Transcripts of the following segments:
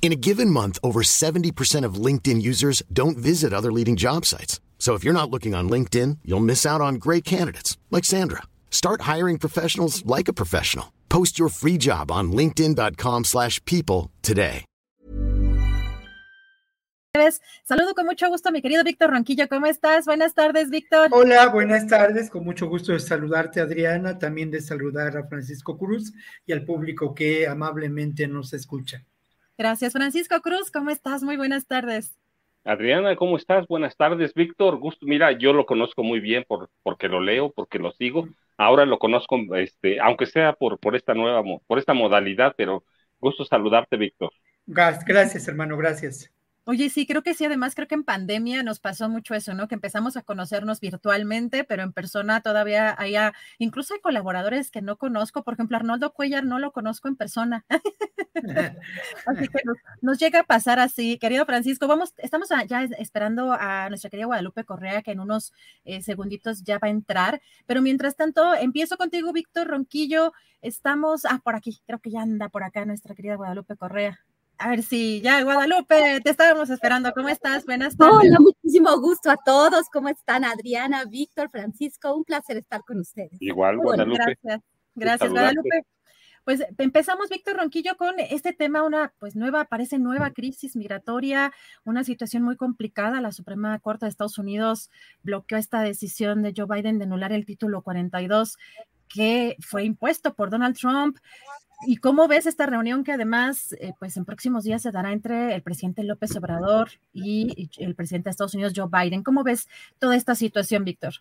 In a given month, over 70% of LinkedIn users don't visit other leading job sites. So if you're not looking on LinkedIn, you'll miss out on great candidates like Sandra. Start hiring professionals like a professional. Post your free job on linkedin.com/people today. Saludo con mucho gusto a mi querido Víctor Ronquillo. ¿Cómo estás? Buenas tardes, Víctor. Hola, buenas tardes. Con mucho gusto de saludarte, Adriana, también de saludar a Francisco Cruz y al público que amablemente nos escucha. Gracias, Francisco Cruz. ¿Cómo estás? Muy buenas tardes. Adriana, ¿cómo estás? Buenas tardes, Víctor. Gusto, mira, yo lo conozco muy bien por, porque lo leo, porque lo sigo. Ahora lo conozco, este, aunque sea por, por esta nueva, por esta modalidad, pero gusto saludarte, Víctor. Gracias, hermano, gracias. Oye, sí, creo que sí. Además, creo que en pandemia nos pasó mucho eso, ¿no? Que empezamos a conocernos virtualmente, pero en persona todavía hay, incluso hay colaboradores que no conozco. Por ejemplo, Arnoldo Cuellar no lo conozco en persona. así que nos, llega a pasar así. Querido Francisco, vamos, estamos ya esperando a nuestra querida Guadalupe Correa, que en unos eh, segunditos ya va a entrar. Pero mientras tanto, empiezo contigo, Víctor Ronquillo. Estamos, ah, por aquí, creo que ya anda por acá nuestra querida Guadalupe Correa. A ver si ya, Guadalupe, te estábamos esperando. ¿Cómo estás? Buenas tardes. Hola, muchísimo gusto a todos. ¿Cómo están, Adriana, Víctor, Francisco? Un placer estar con ustedes. Igual, Guadalupe. gracias, gracias, Guadalupe. Pues empezamos, Víctor Ronquillo, con este tema, una pues nueva, parece nueva crisis migratoria, una situación muy complicada. La Suprema Corte de Estados Unidos bloqueó esta decisión de Joe Biden de anular el título 42 que fue impuesto por Donald Trump. ¿Y cómo ves esta reunión que además, eh, pues en próximos días se dará entre el presidente López Obrador y el presidente de Estados Unidos, Joe Biden? ¿Cómo ves toda esta situación, Víctor?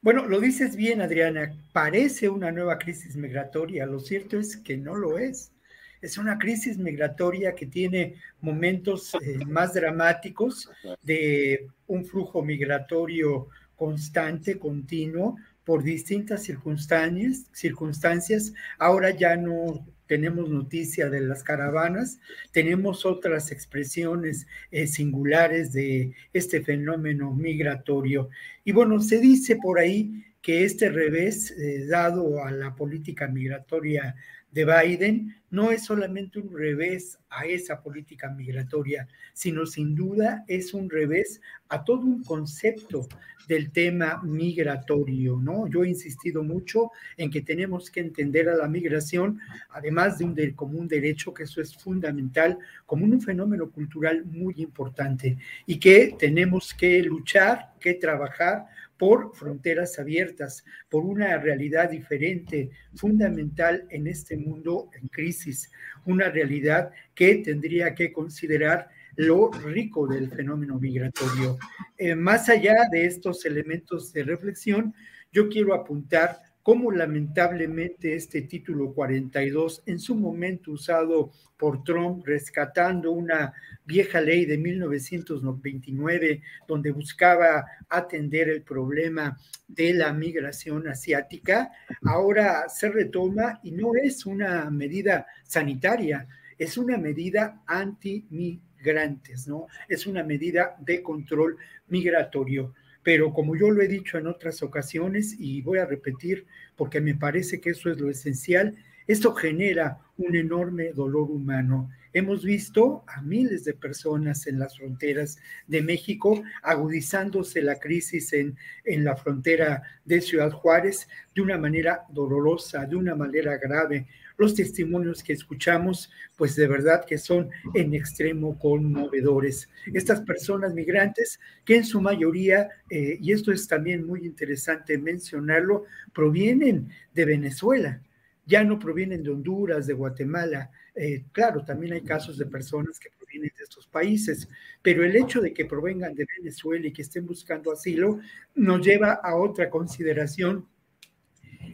Bueno, lo dices bien, Adriana. Parece una nueva crisis migratoria. Lo cierto es que no lo es. Es una crisis migratoria que tiene momentos eh, más dramáticos de un flujo migratorio constante, continuo, por distintas circunstancias, circunstancias. Ahora ya no tenemos noticia de las caravanas, tenemos otras expresiones eh, singulares de este fenómeno migratorio. Y bueno, se dice por ahí que este revés eh, dado a la política migratoria de Biden no es solamente un revés a esa política migratoria, sino sin duda es un revés a todo un concepto del tema migratorio, ¿no? Yo he insistido mucho en que tenemos que entender a la migración, además de un como un derecho, que eso es fundamental, como un fenómeno cultural muy importante y que tenemos que luchar, que trabajar por fronteras abiertas, por una realidad diferente, fundamental en este mundo en crisis, una realidad que tendría que considerar lo rico del fenómeno migratorio. Eh, más allá de estos elementos de reflexión, yo quiero apuntar cómo lamentablemente este título 42, en su momento usado por Trump, rescatando una vieja ley de 1929, donde buscaba atender el problema de la migración asiática, ahora se retoma y no es una medida sanitaria, es una medida antimigrantes, ¿no? Es una medida de control migratorio pero como yo lo he dicho en otras ocasiones y voy a repetir porque me parece que eso es lo esencial, esto genera un enorme dolor humano. Hemos visto a miles de personas en las fronteras de México, agudizándose la crisis en, en la frontera de Ciudad Juárez de una manera dolorosa, de una manera grave. Los testimonios que escuchamos, pues de verdad que son en extremo conmovedores. Estas personas migrantes, que en su mayoría, eh, y esto es también muy interesante mencionarlo, provienen de Venezuela, ya no provienen de Honduras, de Guatemala. Eh, claro, también hay casos de personas que provienen de estos países, pero el hecho de que provengan de Venezuela y que estén buscando asilo nos lleva a otra consideración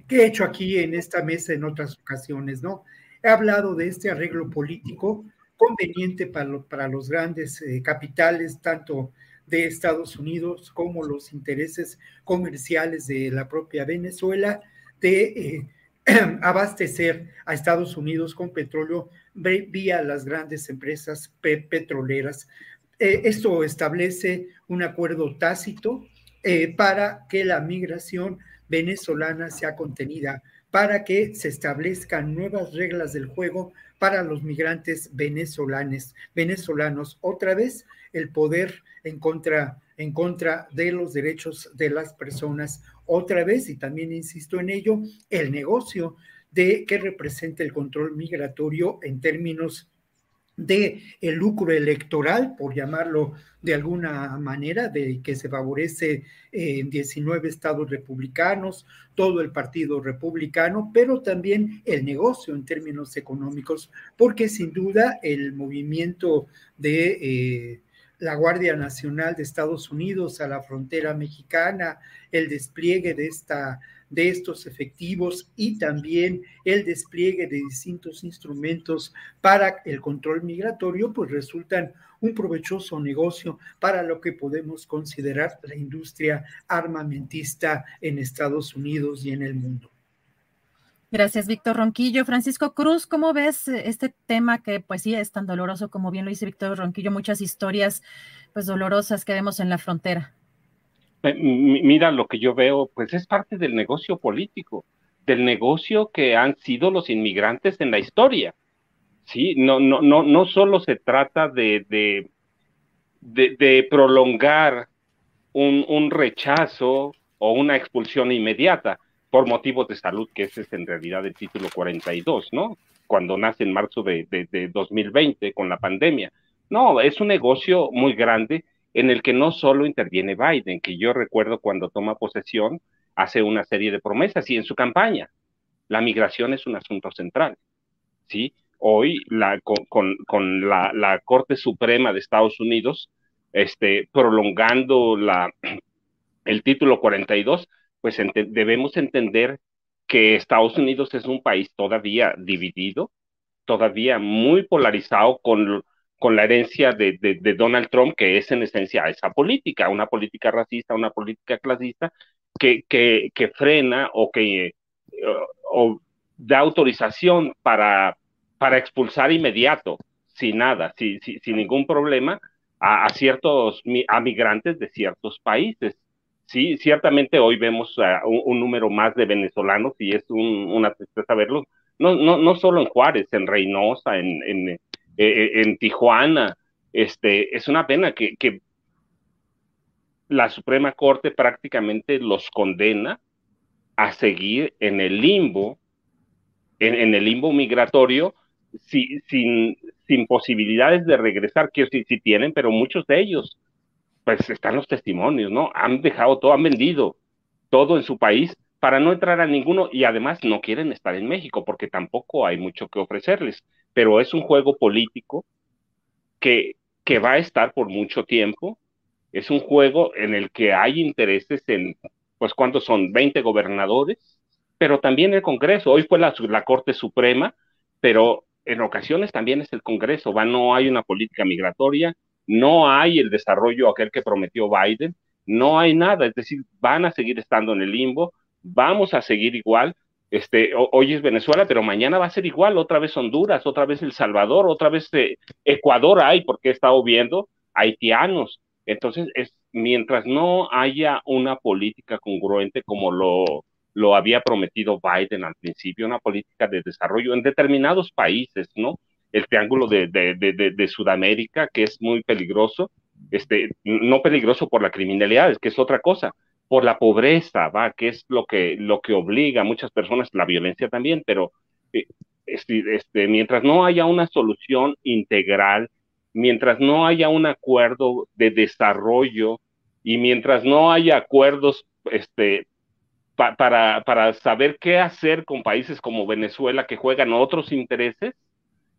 que he hecho aquí en esta mesa en otras ocasiones, ¿no? He hablado de este arreglo político conveniente para, los grandes eh, capitales, tanto de Estados Unidos como los intereses comerciales de la propia Venezuela, de eh, abastecer a Estados Unidos con petróleo vía las grandes empresas petroleras. Eh, esto establece un acuerdo tácito para que la migración venezolana sea contenida, para que se establezcan nuevas reglas del juego para los migrantes venezolanos. venezolanos. Otra vez, el poder en contra, en contra de los derechos de las personas. Otra vez, y también insisto en ello, el negocio de que representa el control migratorio en términos de el lucro electoral, por llamarlo de alguna manera, de que se favorece en 19 estados republicanos, todo el partido republicano, pero también el negocio en términos económicos, porque sin duda el movimiento de eh, la Guardia Nacional de Estados Unidos a la frontera mexicana, el despliegue de esta de estos efectivos y también el despliegue de distintos instrumentos para el control migratorio, pues resultan un provechoso negocio para lo que podemos considerar la industria armamentista en Estados Unidos y en el mundo. Gracias, Víctor Ronquillo. Francisco Cruz, ¿cómo ves este tema que pues sí es tan doloroso como bien lo dice Víctor Ronquillo, muchas historias pues dolorosas que vemos en la frontera? Eh, mira, lo que yo veo, pues es parte del negocio político, del negocio que han sido los inmigrantes en la historia. Sí, no, no, no, no solo se trata de, de, prolongar un, un, rechazo o una expulsión inmediata por motivos de salud, que ese es en realidad el título 42, ¿no? Cuando nace en marzo de, de 2020 con la pandemia. No, es un negocio muy grande en el que no solo interviene Biden, que yo recuerdo cuando toma posesión, hace una serie de promesas y en su campaña, la migración es un asunto central. ¿sí? Hoy, la, con, la, Corte Suprema de Estados Unidos, este, prolongando la, el título 42, pues debemos entender que Estados Unidos es un país todavía dividido, todavía muy polarizado con con la herencia de, de, Donald Trump, que es en esencia esa política, una política racista, una política clasista, que, que, que frena o que o, da autorización para, para expulsar inmediato, sin nada, sin, sin, ningún problema, a, ciertos a migrantes de ciertos países. Sí, ciertamente hoy vemos un, número más de venezolanos y es una tristeza verlos, no, no, no solo en Juárez, en Reynosa, en, en eh, eh, en Tijuana. Este, es una pena que, la Suprema Corte prácticamente los condena a seguir en el limbo, en, el limbo migratorio, sin, sin posibilidades de regresar, que sí, sí tienen, pero muchos de ellos, pues están los testimonios, ¿no? Han dejado todo, han vendido todo en su país para no entrar a ninguno y además no quieren estar en México porque tampoco hay mucho que ofrecerles pero es un juego político que, que va a estar por mucho tiempo. Es un juego en el que hay intereses en, pues, ¿cuántos son? 20 gobernadores, pero también el Congreso. Hoy fue la, Corte Suprema, pero en ocasiones también es el Congreso. Va, no hay una política migratoria, no hay el desarrollo aquel que prometió Biden, no hay nada. Es decir, van a seguir estando en el limbo, vamos a seguir igual este, hoy es Venezuela, pero mañana va a ser igual, otra vez Honduras, otra vez El Salvador, otra vez eh, Ecuador hay, porque he estado viendo haitianos. Entonces, es, mientras no haya una política congruente como lo, lo había prometido Biden al principio, una política de desarrollo en determinados países, ¿no? El triángulo de, de, de, de Sudamérica, que es muy peligroso, este, no peligroso por la criminalidad, es que es otra cosa, por la pobreza, va, que es lo que, lo que obliga a muchas personas, la violencia también, pero eh, este, este, mientras no haya una solución integral, mientras no haya un acuerdo de desarrollo y mientras no haya acuerdos este, para, para saber qué hacer con países como Venezuela que juegan otros intereses,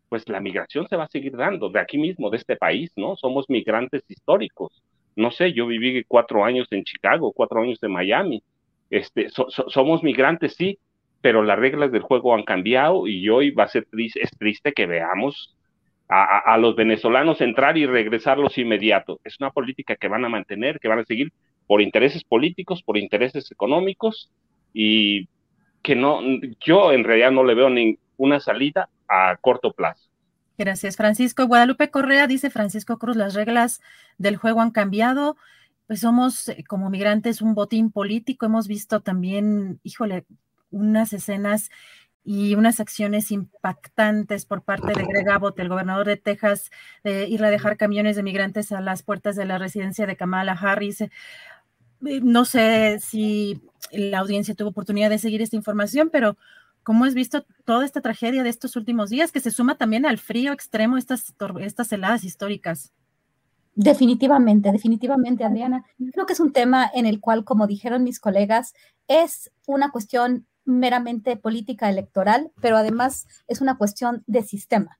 pues la migración se va a seguir dando de aquí mismo, de este país, ¿no? Somos migrantes históricos. No sé, yo viví cuatro años en Chicago, cuatro años en Miami. Este, somos migrantes, sí, pero las reglas del juego han cambiado y hoy va a ser triste, es triste que veamos a, los venezolanos entrar y regresarlos inmediato. Es una política que van a mantener, que van a seguir por intereses políticos, por intereses económicos y que no, yo en realidad no le veo ninguna salida a corto plazo. Gracias, Francisco. Guadalupe Correa dice Francisco Cruz, las reglas del juego han cambiado. Pues somos eh, como migrantes un botín político. Hemos visto también, híjole, unas escenas y unas acciones impactantes por parte de Greg Abbott, el gobernador de Texas, de ir a dejar camiones de migrantes a las puertas de la residencia de Kamala Harris. Eh, no sé si la audiencia tuvo oportunidad de seguir esta información, pero ¿cómo has visto toda esta tragedia de estos últimos días que se suma también al frío extremo, estas, estas heladas históricas? Definitivamente, definitivamente, Adriana. Creo que es un tema en el cual, como dijeron mis colegas, es una cuestión meramente política electoral, pero además es una cuestión de sistema.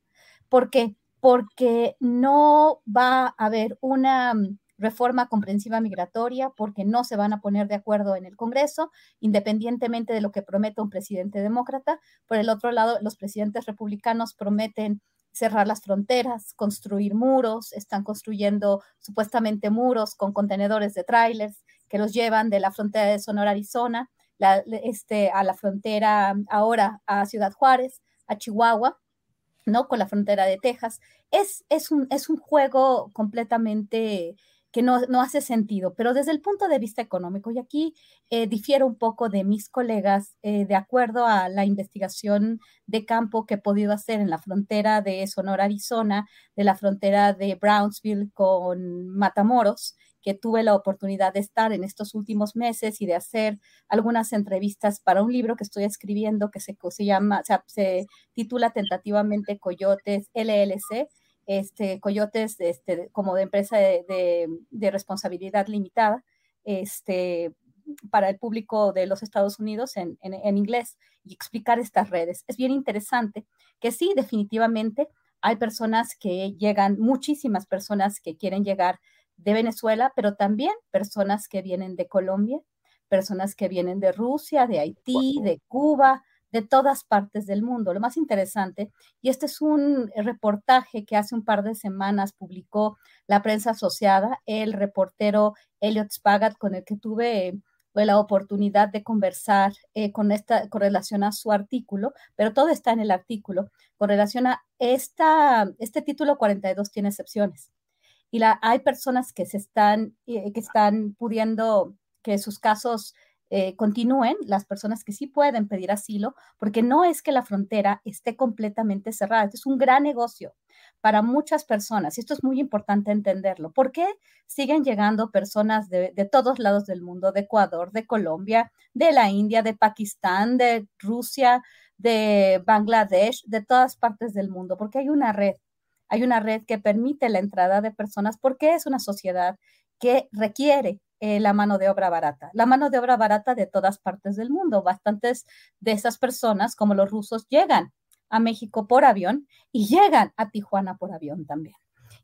¿Por qué? Porque no va a haber una reforma comprensiva migratoria, porque no se van a poner de acuerdo en el Congreso, independientemente de lo que prometa un presidente demócrata. Por el otro lado, los presidentes republicanos prometen cerrar las fronteras, construir muros, están construyendo supuestamente muros con contenedores de trailers que los llevan de la frontera de Sonora, Arizona, este, a la frontera ahora a Ciudad Juárez, a Chihuahua, ¿no? Con la frontera de Texas. Es, es, un, es un juego completamente que no, no, hace sentido, pero desde el punto de vista económico, y aquí eh, difiero un poco de mis colegas, eh, de acuerdo a la investigación de campo que he podido hacer en la frontera de Sonora, Arizona, de la frontera de Brownsville con Matamoros, que tuve la oportunidad de estar en estos últimos meses y de hacer algunas entrevistas para un libro que estoy escribiendo que se, se llama, se titula tentativamente Coyotes LLC, este, Coyotes este, como de empresa de, responsabilidad limitada, este, para el público de los Estados Unidos en, en, inglés y explicar estas redes. Es bien interesante que sí, definitivamente hay personas que llegan, muchísimas personas que quieren llegar de Venezuela, pero también personas que vienen de Colombia, personas que vienen de Rusia, de Haití, de Cuba, de todas partes del mundo. Lo más interesante, y este es un reportaje que hace un par de semanas publicó la prensa asociada, el reportero Elliot Spagat, con el que tuve pues, la oportunidad de conversar eh, con, esta, con relación a su artículo, pero todo está en el artículo, con relación a esta, este título 42 tiene excepciones y la, hay personas que se están, eh, que están pudiendo que sus casos eh, continúen, las personas que sí pueden pedir asilo, porque no es que la frontera esté completamente cerrada, es un gran negocio para muchas personas, y esto es muy importante entenderlo. ¿Por qué siguen llegando personas de, de todos lados del mundo, de Ecuador, de Colombia, de la India, de Pakistán, de Rusia, de Bangladesh, de todas partes del mundo? Porque hay una red hay una red que permite la entrada de personas porque es una sociedad que requiere eh, la mano de obra barata, la mano de obra barata de todas partes del mundo. Bastantes de esas personas, como los rusos, llegan a México por avión y llegan a Tijuana por avión también.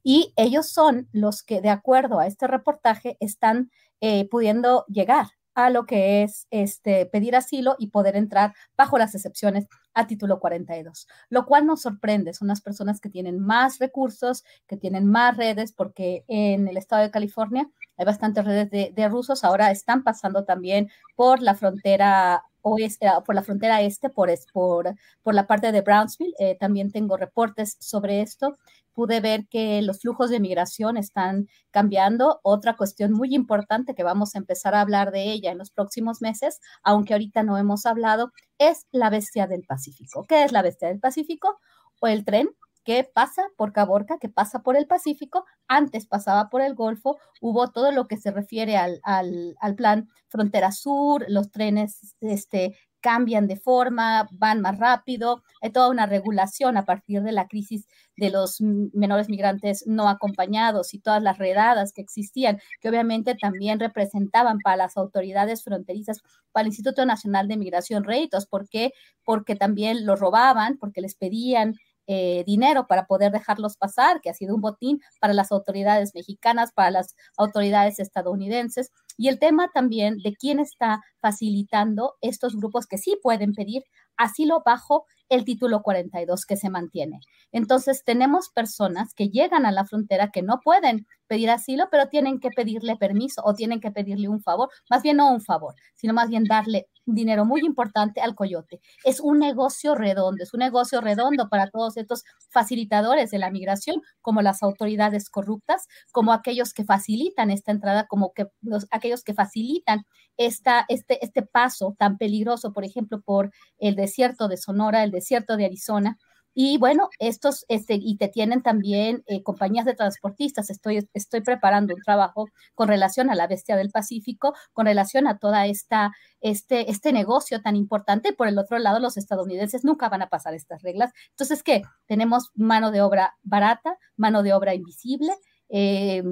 Y ellos son los que, de acuerdo a este reportaje, están eh, pudiendo llegar a lo que es este, pedir asilo y poder entrar bajo las excepciones a título 42, lo cual nos sorprende. Son las personas que tienen más recursos, que tienen más redes, porque en el estado de California hay bastantes redes de, rusos. Ahora están pasando también por la frontera oeste, por la frontera este, por, por, por la parte de Brownsville. Eh, también tengo reportes sobre esto pude ver que los flujos de migración están cambiando. Otra cuestión muy importante que vamos a empezar a hablar de ella en los próximos meses, aunque ahorita no hemos hablado, es la bestia del Pacífico. ¿Qué es la bestia del Pacífico? O el tren que pasa por Caborca, que pasa por el Pacífico, antes pasaba por el Golfo, hubo todo lo que se refiere al, al, al plan Frontera Sur, los trenes este, cambian de forma, van más rápido, hay toda una regulación a partir de la crisis de los menores migrantes no acompañados y todas las redadas que existían, que obviamente también representaban para las autoridades fronterizas, para el Instituto Nacional de Migración réditos. ¿Por qué? Porque también los robaban, porque les pedían eh, dinero para poder dejarlos pasar, que ha sido un botín para las autoridades mexicanas, para las autoridades estadounidenses. Y el tema también de quién está facilitando estos grupos que sí pueden pedir asilo bajo el título 42 que se mantiene. Entonces, tenemos personas que llegan a la frontera que no pueden pedir asilo, pero tienen que pedirle permiso o tienen que pedirle un favor, más bien no un favor, sino más bien darle dinero muy importante al coyote. Es un negocio redondo, es un negocio redondo para todos estos facilitadores de la migración, como las autoridades corruptas, como aquellos que facilitan esta entrada, como que los, aquellos que facilitan esta, este, este paso tan peligroso, por ejemplo, por el desierto de Sonora, el desierto de Arizona, y bueno, estos, este, y te tienen también eh, compañías de transportistas. Estoy, estoy preparando un trabajo con relación a la bestia del Pacífico, con relación a toda esta, este, este negocio tan importante. Por el otro lado, los estadounidenses nunca van a pasar estas reglas. Entonces, ¿qué? Tenemos mano de obra barata, mano de obra invisible, eh,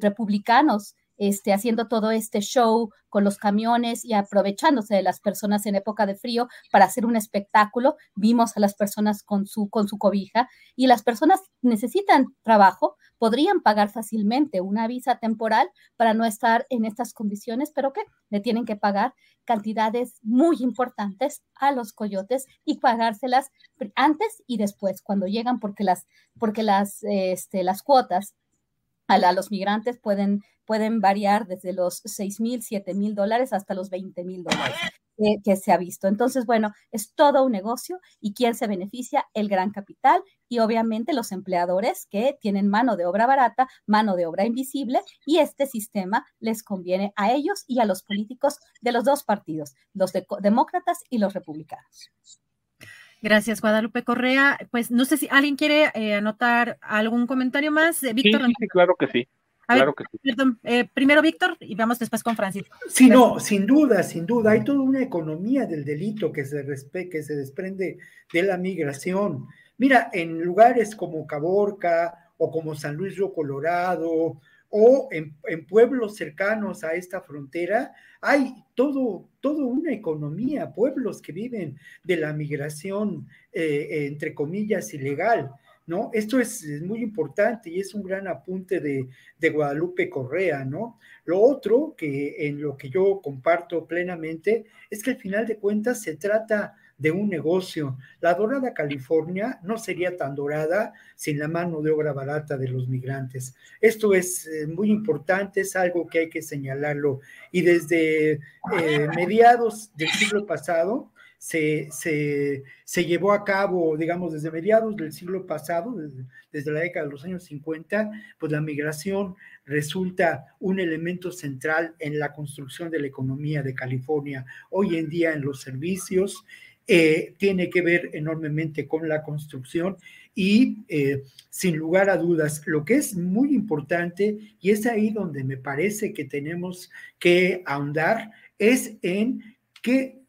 republicanos este, haciendo todo este show con los camiones y aprovechándose de las personas en época de frío para hacer un espectáculo. Vimos a las personas con su, con su cobija y las personas necesitan trabajo, podrían pagar fácilmente una visa temporal para no estar en estas condiciones, pero que le tienen que pagar cantidades muy importantes a los coyotes y pagárselas antes y después cuando llegan porque las porque las este, las cuotas a, los migrantes pueden, pueden variar desde los 6 mil, 7 mil dólares hasta los 20 mil dólares que, se ha visto. Entonces, bueno, es todo un negocio y quién se beneficia, el gran capital y obviamente los empleadores que tienen mano de obra barata, mano de obra invisible y este sistema les conviene a ellos y a los políticos de los dos partidos, los demócratas y los republicanos. Gracias, Guadalupe Correa. Pues no sé si alguien quiere eh, anotar algún comentario más. Eh, Víctor. Sí, claro que sí. Claro que sí. Eh, primero Víctor y vamos después con Francisco. Sí, no, sin duda, sin duda. Hay toda una economía del delito que se, que se desprende de la migración. Mira, en lugares como Caborca o como San Luis Río Colorado o en, pueblos cercanos a esta frontera hay todo, todo una economía, pueblos que viven de la migración, eh, entre comillas, ilegal. ¿No? Esto es, muy importante y es un gran apunte de, de, Guadalupe Correa, ¿no? Lo otro que en lo que yo comparto plenamente es que al final de cuentas se trata de un negocio. La dorada California no sería tan dorada sin la mano de obra barata de los migrantes. Esto es eh, muy importante, es algo que hay que señalarlo. Y desde eh, mediados del siglo pasado, se, se, llevó a cabo, digamos, desde mediados del siglo pasado, desde, la década de los años 50, pues la migración resulta un elemento central en la construcción de la economía de California. Hoy en día en los servicios, eh, tiene que ver enormemente con la construcción y eh, sin lugar a dudas, lo que es muy importante, y es ahí donde me parece que tenemos que ahondar, es en qué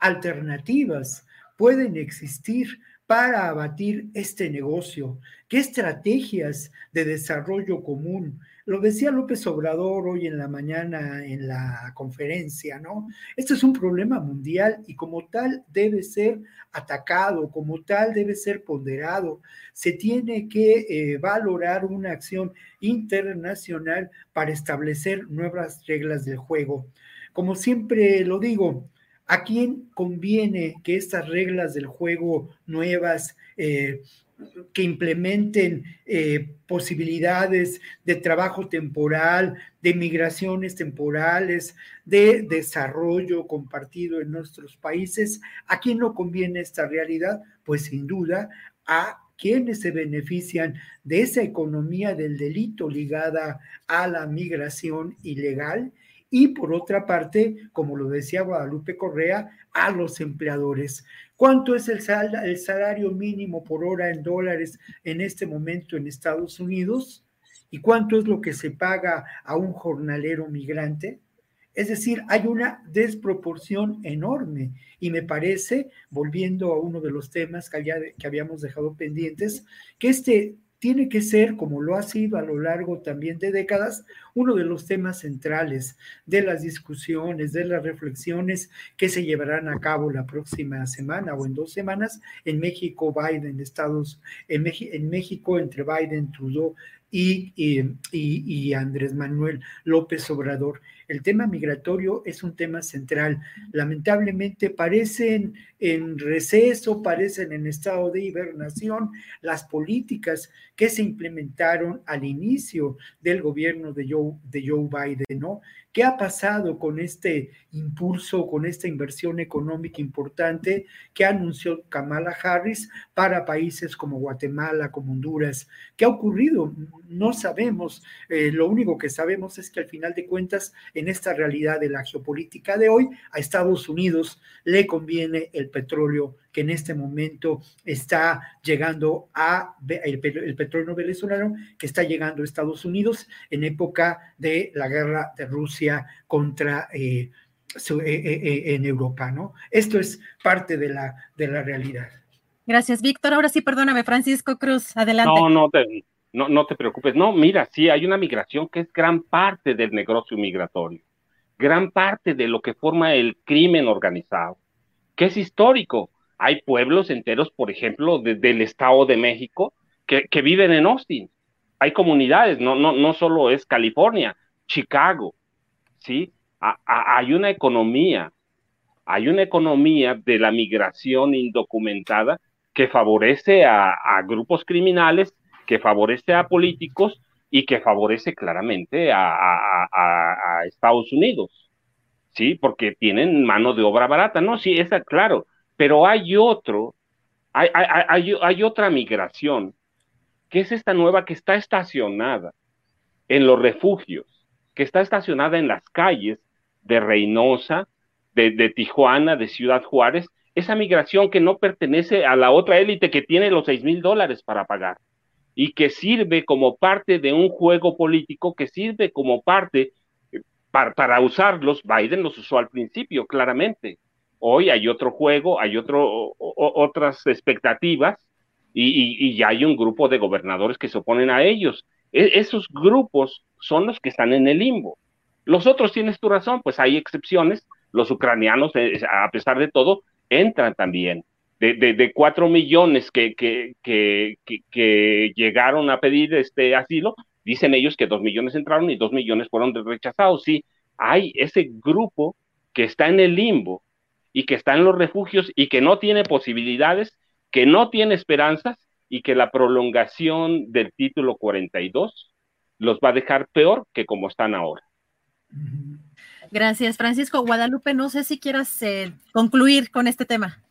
alternativas pueden existir para abatir este negocio, qué estrategias de desarrollo común lo decía López Obrador hoy en la mañana en la conferencia, ¿no? Este es un problema mundial y como tal debe ser atacado, como tal debe ser ponderado. Se tiene que eh, valorar una acción internacional para establecer nuevas reglas del juego. Como siempre lo digo, ¿a quién conviene que estas reglas del juego nuevas eh, que implementen eh, posibilidades de trabajo temporal, de migraciones temporales, de desarrollo compartido en nuestros países. ¿A quién no conviene esta realidad? Pues sin duda a quienes se benefician de esa economía del delito ligada a la migración ilegal y por otra parte, como lo decía Guadalupe Correa, a los empleadores. ¿Cuánto es el, salario mínimo por hora en dólares en este momento en Estados Unidos? ¿Y cuánto es lo que se paga a un jornalero migrante? Es decir, hay una desproporción enorme y me parece, volviendo a uno de los temas que, que habíamos dejado pendientes, que este tiene que ser, como lo ha sido a lo largo también de décadas, uno de los temas centrales de las discusiones, de las reflexiones que se llevarán a cabo la próxima semana o en dos semanas en México, Biden, Estados, en, en México entre Biden, Trudeau y, y, Andrés Manuel López Obrador. El tema migratorio es un tema central. Lamentablemente parecen en receso, parecen en estado de hibernación las políticas que se implementaron al inicio del gobierno de Joe, de Joe Biden, ¿no? ¿Qué ha pasado con este impulso, con esta inversión económica importante que anunció Kamala Harris para países como Guatemala, como Honduras? ¿Qué ha ocurrido? No sabemos. Eh, lo único que sabemos es que al final de cuentas, en esta realidad de la geopolítica de hoy, a Estados Unidos le conviene el petróleo que en este momento está llegando a el, petróleo venezolano que está llegando a Estados Unidos en época de la guerra de Rusia contra eh, eh, eh, en Europa, ¿no? Esto es parte de la, de la realidad. Gracias, Víctor. Ahora sí, perdóname, Francisco Cruz, adelante. No, no te, no, no te preocupes. No, mira, sí, hay una migración que es gran parte del negocio migratorio, gran parte de lo que forma el crimen organizado, que es histórico. Hay pueblos enteros, por ejemplo, del Estado de México, que, viven en Austin. Hay comunidades, no, no, no solo es California, Chicago, ¿sí? hay una economía, hay una economía de la migración indocumentada que favorece a, grupos criminales, que favorece a políticos y que favorece claramente a, Estados Unidos, ¿sí? Porque tienen mano de obra barata, ¿no? Sí, es claro, pero hay otro, hay, hay, otra migración, que es esta nueva que está estacionada en los refugios, que está estacionada en las calles de Reynosa, de, Tijuana, de Ciudad Juárez, esa migración que no pertenece a la otra élite que tiene los seis mil dólares para pagar y que sirve como parte de un juego político, que sirve como parte eh, para, para usarlos, Biden los usó al principio, claramente, Hoy hay otro juego, hay otro, otras expectativas y, ya hay un grupo de gobernadores que se oponen a ellos. E, esos grupos son los que están en el limbo. Los otros tienes tu razón, pues hay excepciones. Los ucranianos, eh, a pesar de todo, entran también. De, cuatro millones que, que, que, que, llegaron a pedir este asilo, dicen ellos que dos millones entraron y dos millones fueron rechazados. Sí, hay ese grupo que está en el limbo y que está en los refugios y que no tiene posibilidades, que no tiene esperanzas y que la prolongación del título 42 los va a dejar peor que como están ahora. Gracias, Francisco. Guadalupe, no sé si quieras eh, concluir con este tema.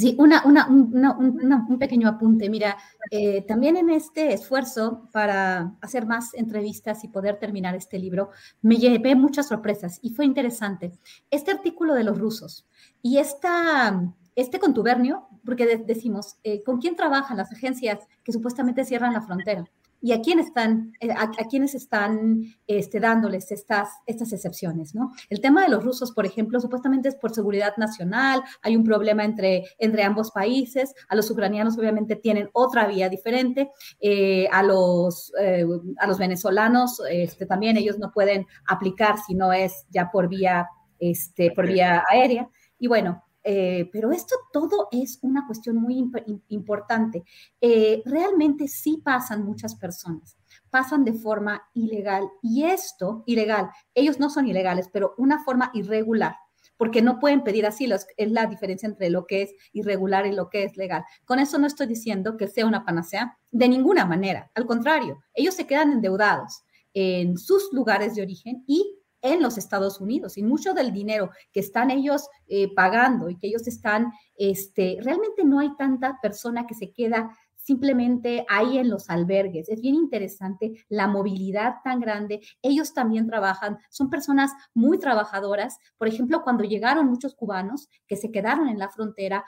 Sí, una, una, un pequeño apunte. Mira, eh, también en este esfuerzo para hacer más entrevistas y poder terminar este libro, me llevé muchas sorpresas y fue interesante. Este artículo de los rusos y esta, este contubernio, porque decimos, eh, ¿con quién trabajan las agencias que supuestamente cierran la frontera? Y a quiénes están, eh, a, están este, dándoles estas, estas excepciones, ¿no? El tema de los rusos, por ejemplo, supuestamente es por seguridad nacional, hay un problema entre, entre ambos países, a los ucranianos obviamente tienen otra vía diferente, eh, a, los, eh, a los venezolanos este, también ellos no pueden aplicar si no es ya por vía, este, por vía aérea. Y bueno, eh, pero esto todo es una cuestión muy importante. Eh, realmente sí pasan muchas personas, pasan de forma ilegal y esto, ilegal, ellos no son ilegales, pero una forma irregular porque no pueden pedir asilo. Es la diferencia entre lo que es irregular y lo que es legal. Con eso no estoy diciendo que sea una panacea, de ninguna manera. Al contrario, ellos se quedan endeudados en sus lugares de origen y en los Estados Unidos y mucho del dinero que están ellos eh, pagando y que ellos están, este, realmente no hay tanta persona que se queda simplemente ahí en los albergues. Es bien interesante la movilidad tan grande. Ellos también trabajan, son personas muy trabajadoras. Por ejemplo, cuando llegaron muchos cubanos que se quedaron en la frontera,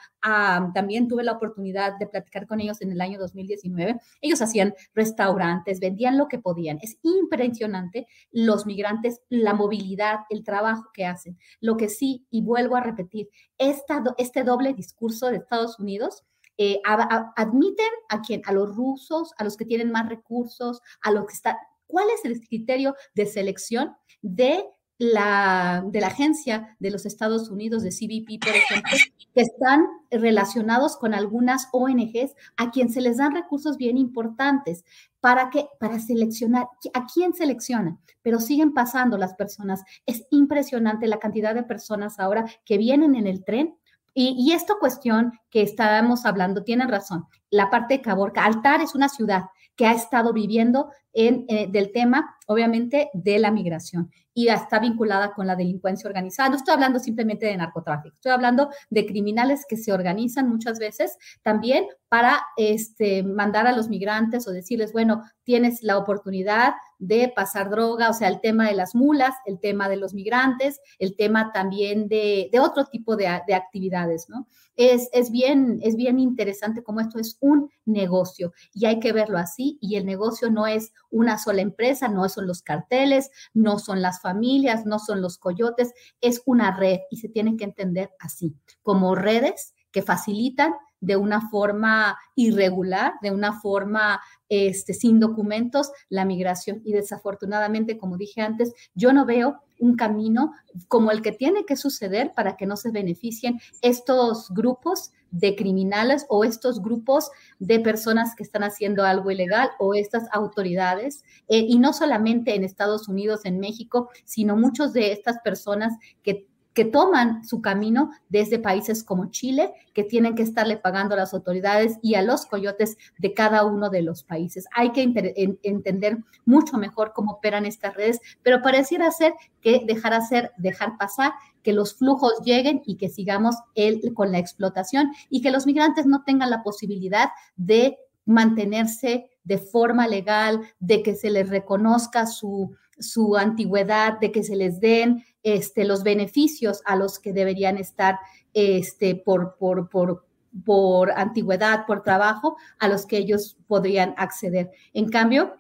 también tuve la oportunidad de platicar con ellos en el año 2019. Ellos hacían restaurantes, vendían lo que podían. Es impresionante los migrantes, la movilidad, el trabajo que hacen. Lo que sí, y vuelvo a repetir, este doble discurso de Estados Unidos eh, admiten a quién, a los rusos, a los que tienen más recursos, a los que están. ¿Cuál es el criterio de selección de la, de la agencia de los Estados Unidos, de CBP, por ejemplo, que están relacionados con algunas ONGs a quien se les dan recursos bien importantes. ¿Para qué? Para seleccionar. ¿A quién seleccionan? Pero siguen pasando las personas. Es impresionante la cantidad de personas ahora que vienen en el tren y, esta cuestión que estábamos hablando, tienen razón. La parte de Caborca, Altar es una ciudad que ha estado viviendo en, eh, del tema, obviamente, de la migración y está vinculada con la delincuencia organizada. No estoy hablando simplemente de narcotráfico, estoy hablando de criminales que se organizan muchas veces también para este, mandar a los migrantes o decirles, bueno, tienes la oportunidad de pasar droga, o sea, el tema de las mulas, el tema de los migrantes, el tema también de, otro tipo de, de actividades, ¿no? Es, es, bien, es bien interesante cómo esto es un negocio y hay que verlo así y el negocio no es una sola empresa, no son los carteles, no son las familias, no son los coyotes, es una red y se tiene que entender así, como redes que facilitan de una forma irregular, de una forma este, sin documentos, la migración. Y desafortunadamente, como dije antes, yo no veo un camino como el que tiene que suceder para que no se beneficien estos grupos de criminales o estos grupos de personas que están haciendo algo ilegal o estas autoridades, eh, y no solamente en Estados Unidos, en México, sino muchos de estas personas que que toman su camino desde países como Chile, que tienen que estarle pagando a las autoridades y a los coyotes de cada uno de los países. Hay que entender mucho mejor cómo operan estas redes, pero pareciera ser que dejar hacer, dejar pasar, que los flujos lleguen y que sigamos el, con la explotación y que los migrantes no tengan la posibilidad de mantenerse de forma legal, de que se les reconozca su, su antigüedad, de que se les den este, los beneficios a los que deberían estar este, por, por, por, por antigüedad, por trabajo, a los que ellos podrían acceder. En cambio,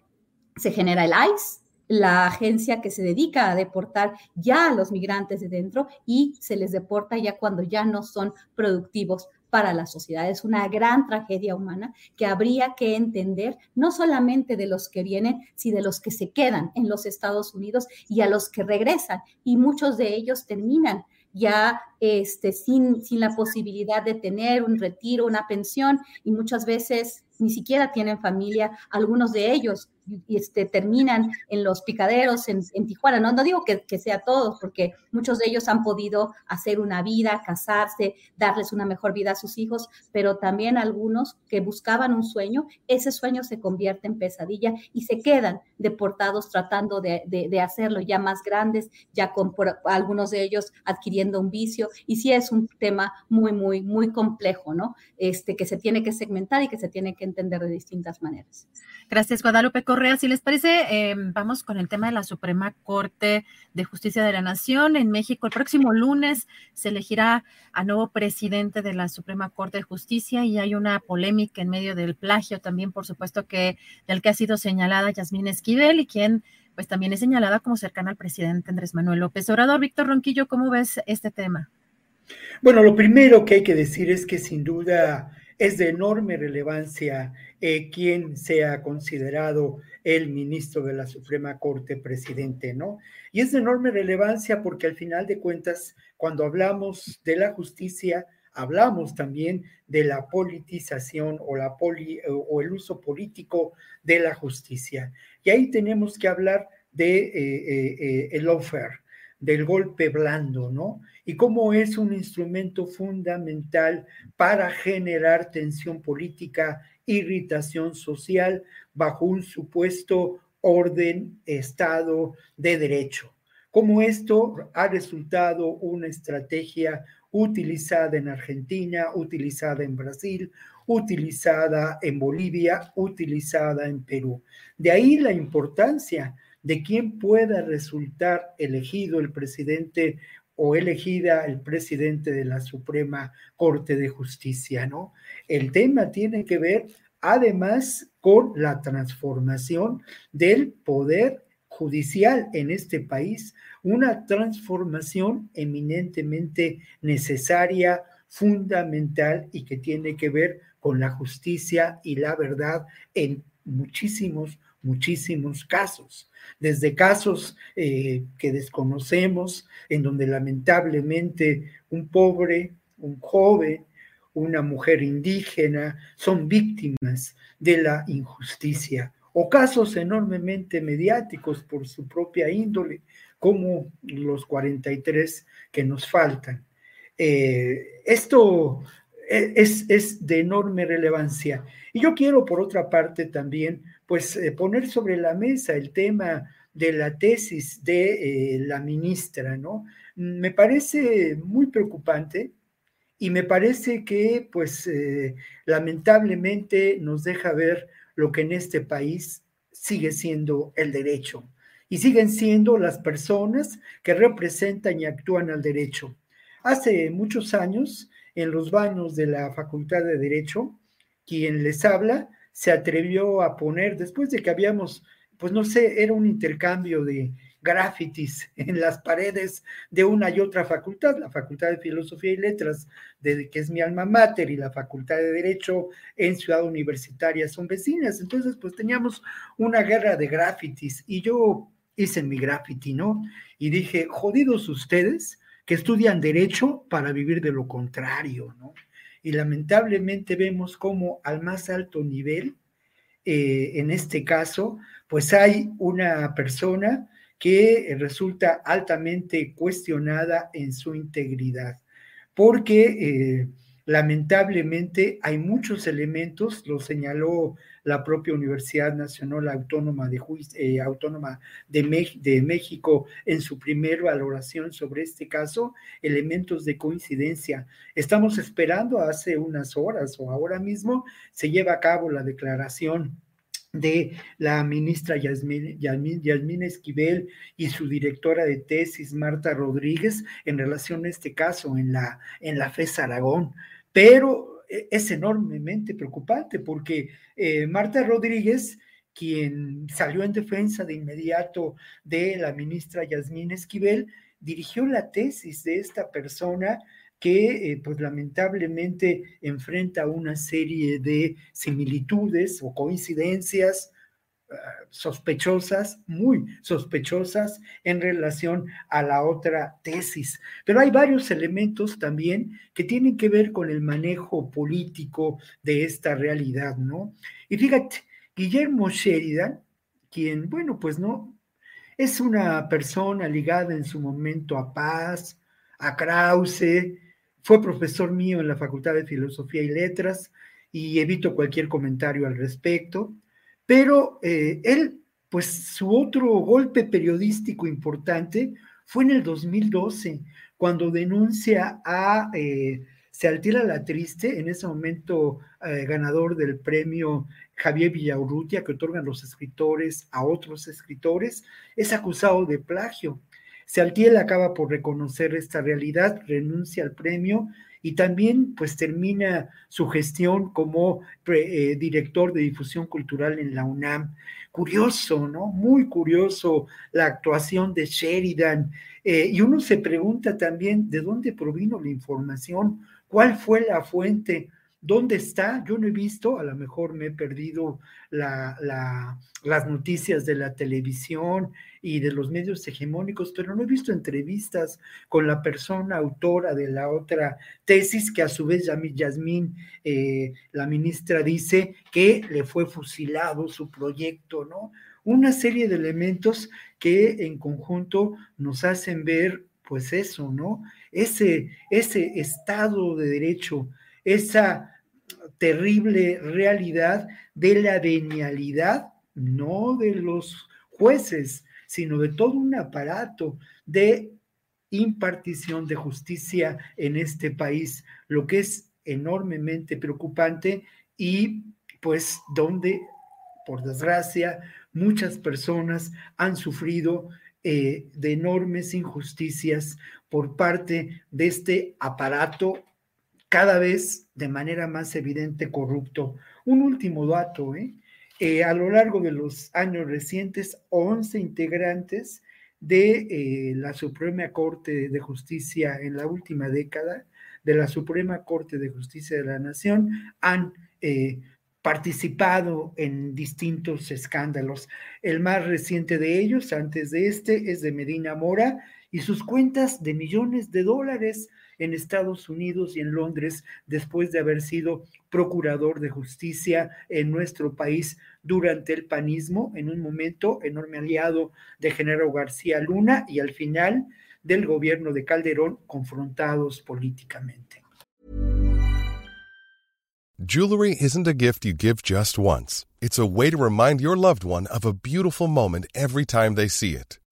se genera el ICE, la agencia que se dedica a deportar ya a los migrantes de dentro y se les deporta ya cuando ya no son productivos para la sociedad. Es una gran tragedia humana que habría que entender no solamente de los que vienen, sino de los que se quedan en los Estados Unidos y a los que regresan. Y muchos de ellos terminan ya este, sin, sin la posibilidad de tener un retiro, una pensión, y muchas veces ni siquiera tienen familia, algunos de ellos este, terminan en los picaderos en, Tijuana. No, no digo que, que, sea todos, porque muchos de ellos han podido hacer una vida, casarse, darles una mejor vida a sus hijos, pero también algunos que buscaban un sueño, ese sueño se convierte en pesadilla y se quedan deportados tratando de, de, hacerlo ya más grandes, ya con algunos de ellos adquiriendo un vicio. Y sí es un tema muy, muy, muy complejo, ¿no? Este, que se tiene que segmentar y que se tiene que entender de distintas maneras. Gracias, Guadalupe Correa. Si les parece, em, vamos con el tema de la Suprema Corte de Justicia de la Nación en México. El próximo lunes se elegirá a nuevo presidente de la Suprema Corte de Justicia y hay una polémica en medio del plagio también, por supuesto, que del que ha sido señalada Yasmín Esquivel y quien pues también es señalada como cercana al presidente Andrés Manuel López Obrador. Víctor Ronquillo, ¿cómo ves este tema? Bueno, lo primero que hay que decir es que sin duda es de enorme relevancia eh, quien sea considerado el ministro de la Suprema Corte presidente, ¿no? Y es de enorme relevancia porque al final de cuentas, cuando hablamos de la justicia, hablamos también de la politización o, la poli, o el uso político de la justicia. Y ahí tenemos que hablar de eh, eh, el lawfare, del golpe blando, ¿no? Y cómo es un instrumento fundamental para generar tensión política, irritación social bajo un supuesto orden, Estado de Derecho. Cómo esto ha resultado una estrategia utilizada en Argentina, utilizada en Brasil, utilizada en Bolivia, utilizada en Perú. De ahí la importancia de quién pueda resultar elegido el presidente o elegida el presidente de la Suprema Corte de Justicia, ¿no? El tema tiene que ver además con la transformación del poder judicial en este país, una transformación eminentemente necesaria, fundamental y que tiene que ver con la justicia y la verdad en muchísimos, muchísimos casos. Desde casos eh, que desconocemos, en donde lamentablemente un pobre, un joven, una mujer indígena son víctimas de la injusticia o casos enormemente mediáticos por su propia índole, como los 43 que nos faltan. Eh, esto e, es, es, de enorme relevancia. Y yo quiero, por otra parte, también, pues, eh, poner sobre la mesa el tema de la tesis de eh, la ministra, ¿no? Me parece muy preocupante y me parece que, pues, lamentablemente nos deja ver lo que en este país sigue siendo el derecho y siguen siendo las personas que representan y actúan al derecho. Hace muchos años, en los baños de la Facultad de Derecho, quien les habla se atrevió a poner, después de que habíamos, pues no sé, era un intercambio de grafitis en las paredes de una y otra facultad, la Facultad de Filosofía y Letras, de, que es mi alma mater, y la Facultad de Derecho en Ciudad Universitaria son vecinas. Entonces, pues teníamos una guerra de grafitis y yo hice mi graffiti, ¿no? Y dije, jodidos ustedes que estudian derecho para vivir de lo contrario, ¿no? Y lamentablemente vemos cómo al más alto nivel, eh, en este caso, pues hay una persona que resulta altamente cuestionada en su integridad, porque eh, lamentablemente hay muchos elementos, lo señaló la propia Universidad Nacional Autónoma de, eh, Autónoma de, de México en su primera valoración sobre este caso, elementos de coincidencia. Estamos esperando hace unas horas o ahora mismo se lleva a cabo la declaración de la ministra Yasmín, Esquivel y su directora de tesis, Marta Rodríguez, en relación a este caso en la, en la FES Aragón. Pero e, es enormemente preocupante porque eh, Marta Rodríguez, quien salió en defensa de inmediato de la ministra Yasmín Esquivel, dirigió la tesis de esta persona que eh, pues lamentablemente enfrenta una serie de similitudes o coincidencias ah, sospechosas, muy sospechosas en relación a la otra tesis. Pero hay varios elementos también que tienen que ver con el manejo político de esta realidad, ¿no? Y fíjate, Guillermo Sheridan, quien, bueno, pues no, es una persona ligada en su momento a Paz, a Krause, fue profesor mío en la Facultad de Filosofía y Letras y evito cualquier comentario al respecto, pero eh, él, pues su otro golpe periodístico importante fue en el 2012, cuando denuncia a eh, Sealtira La Triste, en ese momento eh, ganador del premio Javier Villaurrutia, que otorgan los escritores a otros escritores, es acusado de plagio. Sealtiel acaba por reconocer esta realidad, renuncia al premio y también pues termina su gestión como eh, director de difusión cultural en la UNAM. Curioso, ¿no? Muy curioso la actuación de Sheridan. Eh, y uno se pregunta también de dónde provino la información, cuál fue la fuente. ¿Dónde está? Yo no he visto, a lo mejor me he perdido la, las noticias de la televisión y de los medios hegemónicos, pero no he visto entrevistas con la persona autora de la otra tesis, que a su vez Yasmín, eh, la ministra, dice que le fue fusilado su proyecto, ¿no? Una serie de elementos que en conjunto nos hacen ver, pues eso, ¿no? Ese, ese estado de derecho, esa terrible realidad de la venialidad, no de los jueces, sino de todo un aparato de impartición de justicia en este país, lo que es enormemente preocupante y pues donde, por desgracia, muchas personas han sufrido eh, de enormes injusticias por parte de este aparato cada vez de manera más evidente corrupto. Un último dato, ¿eh? Eh, a lo largo de los años recientes, 11 integrantes de la Suprema Corte de Justicia en la última década, de la Suprema Corte de Justicia de la Nación, han participado en distintos escándalos. El más reciente de ellos, antes de este, es de Medina Mora y sus cuentas de millones de dólares en Estados Unidos y en Londres después de haber sido procurador de justicia en nuestro país durante el panismo, en un momento enorme aliado de Genaro García Luna y al final del gobierno de Calderón confrontados políticamente. Jewelry isn't a gift you give just once. It's a way to remind your loved one of a beautiful moment every time they see it.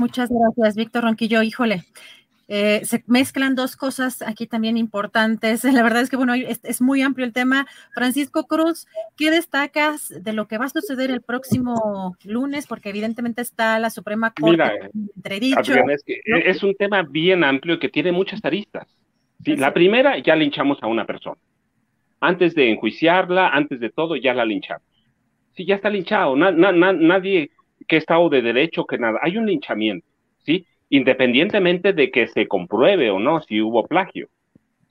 Muchas gracias, Víctor Ronquillo. Híjole, eh, se mezclan dos cosas aquí también importantes. La verdad es que, bueno, es, es, muy amplio el tema. Francisco Cruz, ¿qué destacas de lo que va a suceder el próximo lunes? Porque evidentemente está la Suprema Corte Mira, entredicho. es, que ¿no? es un tema bien amplio que tiene muchas aristas. Sí, la primera, ya linchamos a una persona. Antes de enjuiciarla, antes de todo, ya la linchamos. Sí, ya está linchado. Na, na, na, nadie que Estado de Derecho, que nada. Hay un linchamiento, ¿sí? Independientemente de que se compruebe o no si hubo plagio.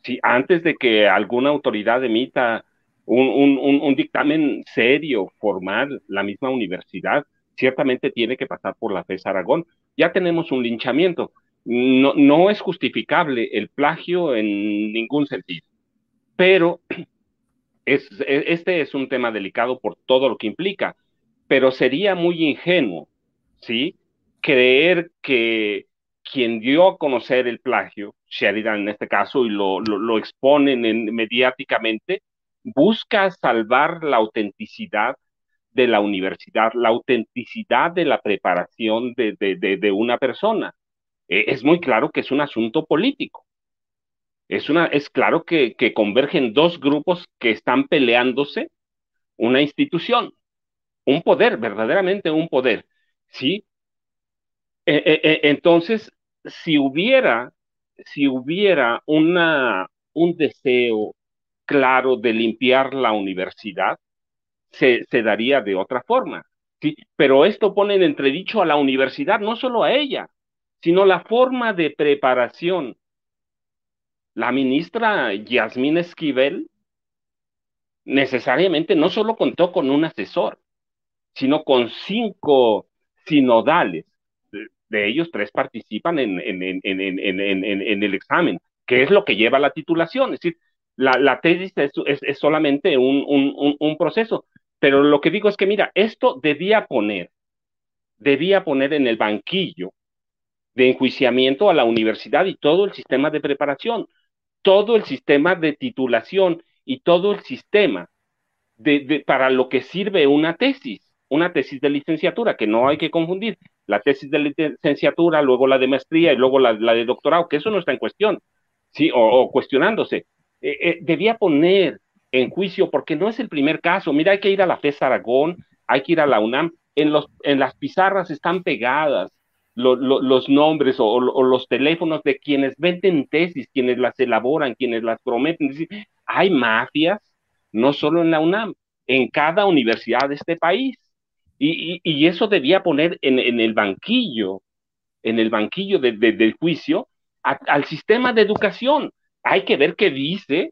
Sí, antes de que alguna autoridad emita un, un, un dictamen serio, formal, la misma universidad, ciertamente tiene que pasar por la FES Aragón. Ya tenemos un linchamiento. No, no es justificable el plagio en ningún sentido, pero es, este es un tema delicado por todo lo que implica, pero sería muy ingenuo, ¿sí? Creer que quien dio a conocer el plagio, Sheridan en este caso, y lo, lo, exponen en, mediáticamente, busca salvar la autenticidad de la universidad, la autenticidad de la preparación de, de, de, una persona. Eh, es muy claro que es un asunto político. Es, una, es claro que convergen dos grupos que están peleándose una institución, un poder, verdaderamente un poder. ¿sí? Eh, eh, entonces, si hubiera, si hubiera una, un deseo claro de limpiar la universidad, se, se daría de otra forma. ¿sí? Pero esto pone en entredicho a la universidad, no solo a ella, sino la forma de preparación. La ministra Yasmín Esquivel necesariamente no solo contó con un asesor, sino con cinco sinodales. De ellos, tres participan en, el examen, que es lo que lleva la titulación. Es decir, la, tesis es, solamente un, proceso. Pero lo que digo es que, mira, esto debía poner, debía poner en el banquillo de enjuiciamiento a la universidad y todo el sistema de preparación, todo el sistema de titulación y todo el sistema de, para lo que sirve una tesis una tesis de licenciatura, que no hay que confundir, la tesis de licenciatura, luego la de maestría y luego la, de doctorado, que eso no está en cuestión, ¿sí? O, cuestionándose. Eh, eh, debía poner en juicio, porque no es el primer caso, mira, hay que ir a la FES Aragón, hay que ir a la UNAM, en, los, en las pizarras están pegadas lo, lo, los nombres o, los teléfonos de quienes venden tesis, quienes las elaboran, quienes las prometen. Hay mafias, no solo en la UNAM, en cada universidad de este país Y, eso debía poner en, el banquillo, en el banquillo del juicio, al sistema de educación. Hay que ver qué dice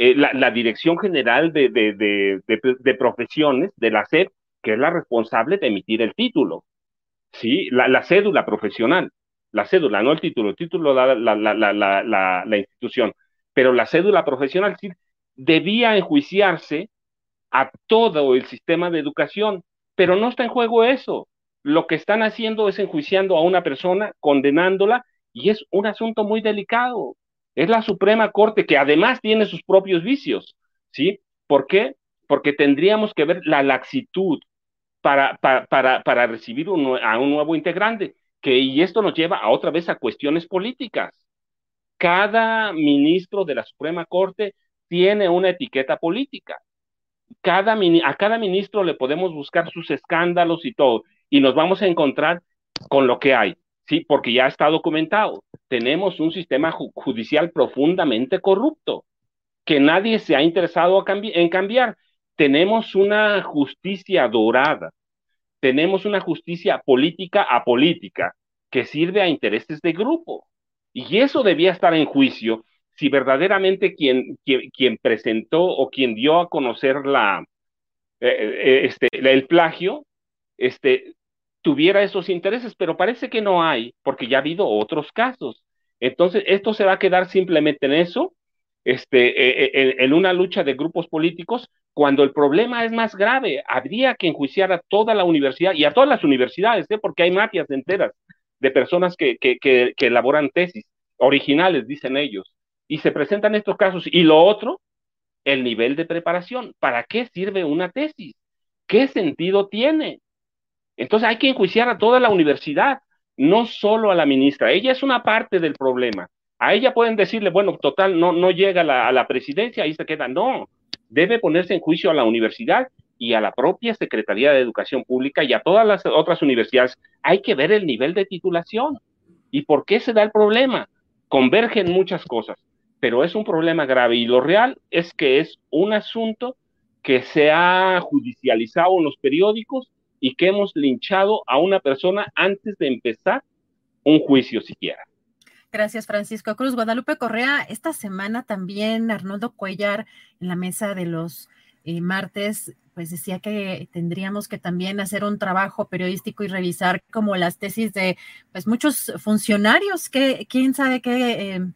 eh, la, Dirección General de, Profesiones de la SED, que es la responsable de emitir el título, ¿sí? La, cédula profesional, la cédula, no el título, el título da la, institución, pero la cédula profesional debía enjuiciarse a todo el sistema de educación, pero no está en juego eso. Lo que están haciendo es enjuiciando a una persona, condenándola, y es un asunto muy delicado. Es la Suprema Corte que además tiene sus propios vicios, ¿sí? ¿Por qué? Porque tendríamos que ver la laxitud para, para, para, recibir a un nuevo integrante, que, y esto nos lleva a otra vez a cuestiones políticas. Cada ministro de la Suprema Corte tiene una etiqueta política. Cada, a cada ministro le podemos buscar sus escándalos y todo, y nos vamos a encontrar con lo que hay. Sí, porque ya está documentado. Tenemos un sistema judicial profundamente corrupto, que nadie se ha interesado en cambiar. Tenemos una justicia dorada, tenemos una justicia política apolítica, que sirve a intereses de grupo. Y eso debía estar en juicio si verdaderamente quien, quien, presentó o quien dio a conocer la, eh, eh, este, el plagio, este, tuviera esos intereses, pero parece que no hay, porque ya ha habido otros casos. Entonces, esto se va a quedar simplemente en eso, este, e, e, en, una lucha de grupos políticos, cuando el problema es más grave. Habría que enjuiciar a toda la universidad y a todas las universidades, ¿eh? porque hay mafias enteras de personas que, que, que, que elaboran tesis originales, dicen ellos, y se presentan estos casos. Y lo otro, el nivel de preparación. ¿Para qué sirve una tesis? ¿Qué sentido tiene? Entonces hay que enjuiciar a toda la universidad, no solo a la ministra. Ella es una parte del problema. A ella pueden decirle, bueno, total, no, no llega a la, presidencia, ahí se queda. No, debe ponerse en juicio a la universidad y a la propia Secretaría de Educación Pública y a todas las otras universidades. Hay que ver el nivel de titulación. ¿Y por qué se da el problema? Convergen muchas cosas, pero es un problema grave y lo real es que es un asunto que se ha judicializado en los periódicos y que hemos linchado a una persona antes de empezar un juicio siquiera. Gracias, Francisco Cruz. Guadalupe Correa, esta semana también Arnoldo Cuellar en la mesa de los eh, martes, pues decía que tendríamos que también hacer un trabajo periodístico y revisar como las tesis de pues muchos funcionarios que quién sabe qué eh,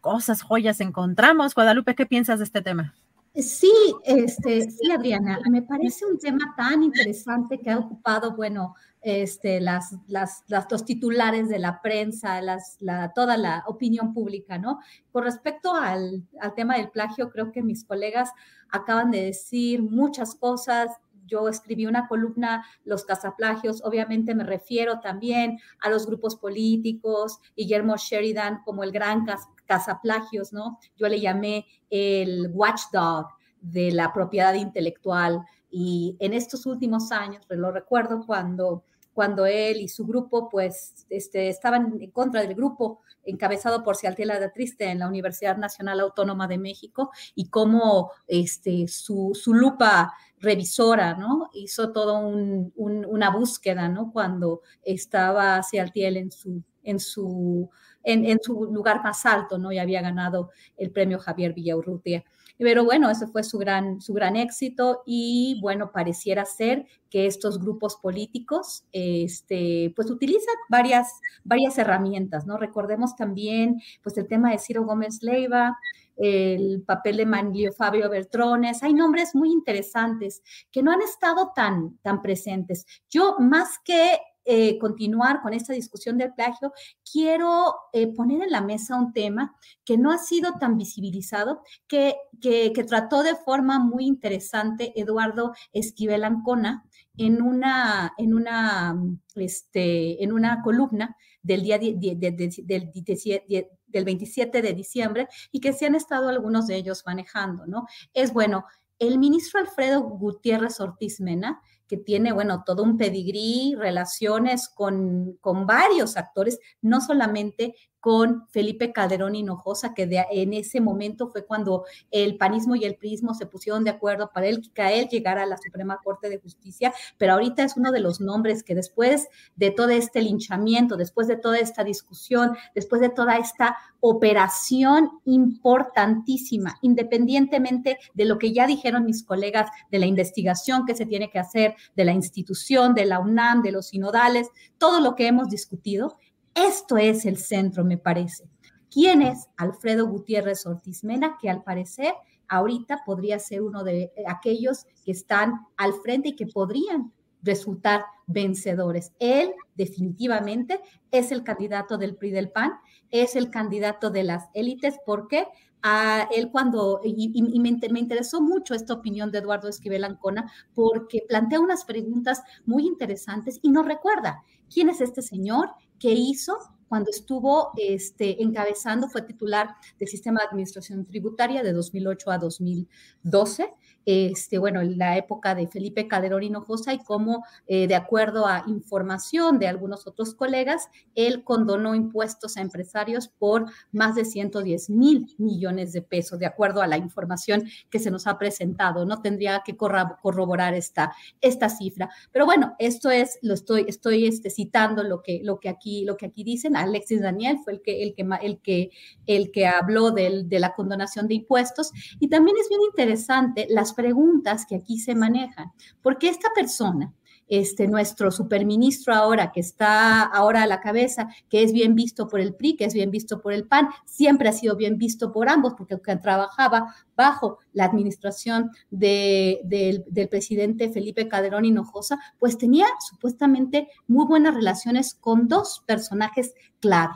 cosas, joyas encontramos. Guadalupe, ¿qué piensas de este tema? Sí, este, sí, Adriana, me parece un tema tan interesante que ha ocupado, bueno, este, las, las, los titulares de la prensa, las, la, toda la opinión pública, ¿no? Con respecto al, al tema del plagio, creo que mis colegas acaban de decir muchas cosas, yo escribí una columna, los cazaplagios, obviamente me refiero también a los grupos políticos, Guillermo Sheridan como el gran cazaplagios, ¿no? Yo le llamé el watchdog de la propiedad intelectual y en estos últimos años, lo recuerdo cuando cuando él y su grupo pues este, estaban en contra del grupo encabezado por Cialtiela de Triste en la Universidad Nacional Autónoma de México y cómo este, su, su lupa revisora, ¿no? Hizo todo un, una búsqueda, ¿no? Cuando estaba Cialtiel en su, en su, en, su lugar más alto, ¿no? Y había ganado el premio Javier Villaurrutia. Pero bueno, ese fue su gran, su gran éxito y bueno, pareciera ser que estos grupos políticos este, pues utilizan varias, varias herramientas, ¿no? Recordemos también pues el tema de Ciro Gómez Leiva, el papel de Manlio Fabio Bertrones, hay nombres muy interesantes que no han estado tan, tan presentes. Yo más que eh, continuar con esta discusión del plagio, quiero eh, poner en la mesa un tema que no ha sido tan visibilizado, que, que, trató de forma muy interesante Eduardo Esquivel Ancona en una, en una, este, en una columna del día del, del 27 de diciembre y que se han estado algunos de ellos manejando, ¿no? Es bueno, el ministro Alfredo Gutiérrez Ortiz Mena que tiene, bueno, todo un pedigrí, relaciones con, con varios actores, no solamente con Felipe Calderón Hinojosa, que en ese momento fue cuando el panismo y el prismo se pusieron de acuerdo para él, que a él llegara a la Suprema Corte de Justicia, pero ahorita es uno de los nombres que después de todo este linchamiento, después de toda esta discusión, después de toda esta operación importantísima, independientemente de lo que ya dijeron mis colegas de la investigación que se tiene que hacer, de la institución, de la UNAM, de los sinodales, todo lo que hemos discutido, esto es el centro, me parece. ¿Quién es Alfredo Gutiérrez Ortiz Mena? Que al parecer ahorita podría ser uno de aquellos que están al frente y que podrían resultar vencedores. Él definitivamente es el candidato del PRI del PAN, es el candidato de las élites, porque a él cuando, y, me, me, interesó mucho esta opinión de Eduardo Esquivel Ancona, porque plantea unas preguntas muy interesantes y nos recuerda quién es este señor, qué hizo cuando estuvo este, encabezando, fue titular del sistema de administración tributaria de 2008 a 2012 este, bueno, en la época de Felipe Calderón Hinojosa y cómo, eh, de acuerdo a información de algunos otros colegas, él condonó impuestos a empresarios por más de 110 mil millones de pesos, de acuerdo a la información que se nos ha presentado. No tendría que corroborar esta, esta cifra. Pero bueno, esto es, lo estoy, estoy este, citando lo que, lo, que aquí, lo que aquí dicen. Alexis Daniel fue el que, el que, el que, el que habló de la condonación de impuestos. Y también es bien interesante las preguntas que aquí se manejan, porque esta persona, este, nuestro superministro ahora, que está ahora a la cabeza, que es bien visto por el PRI, que es bien visto por el PAN, siempre ha sido bien visto por ambos, porque trabajaba bajo la administración del, presidente Felipe Calderón Hinojosa, pues tenía supuestamente muy buenas relaciones con dos personajes clave,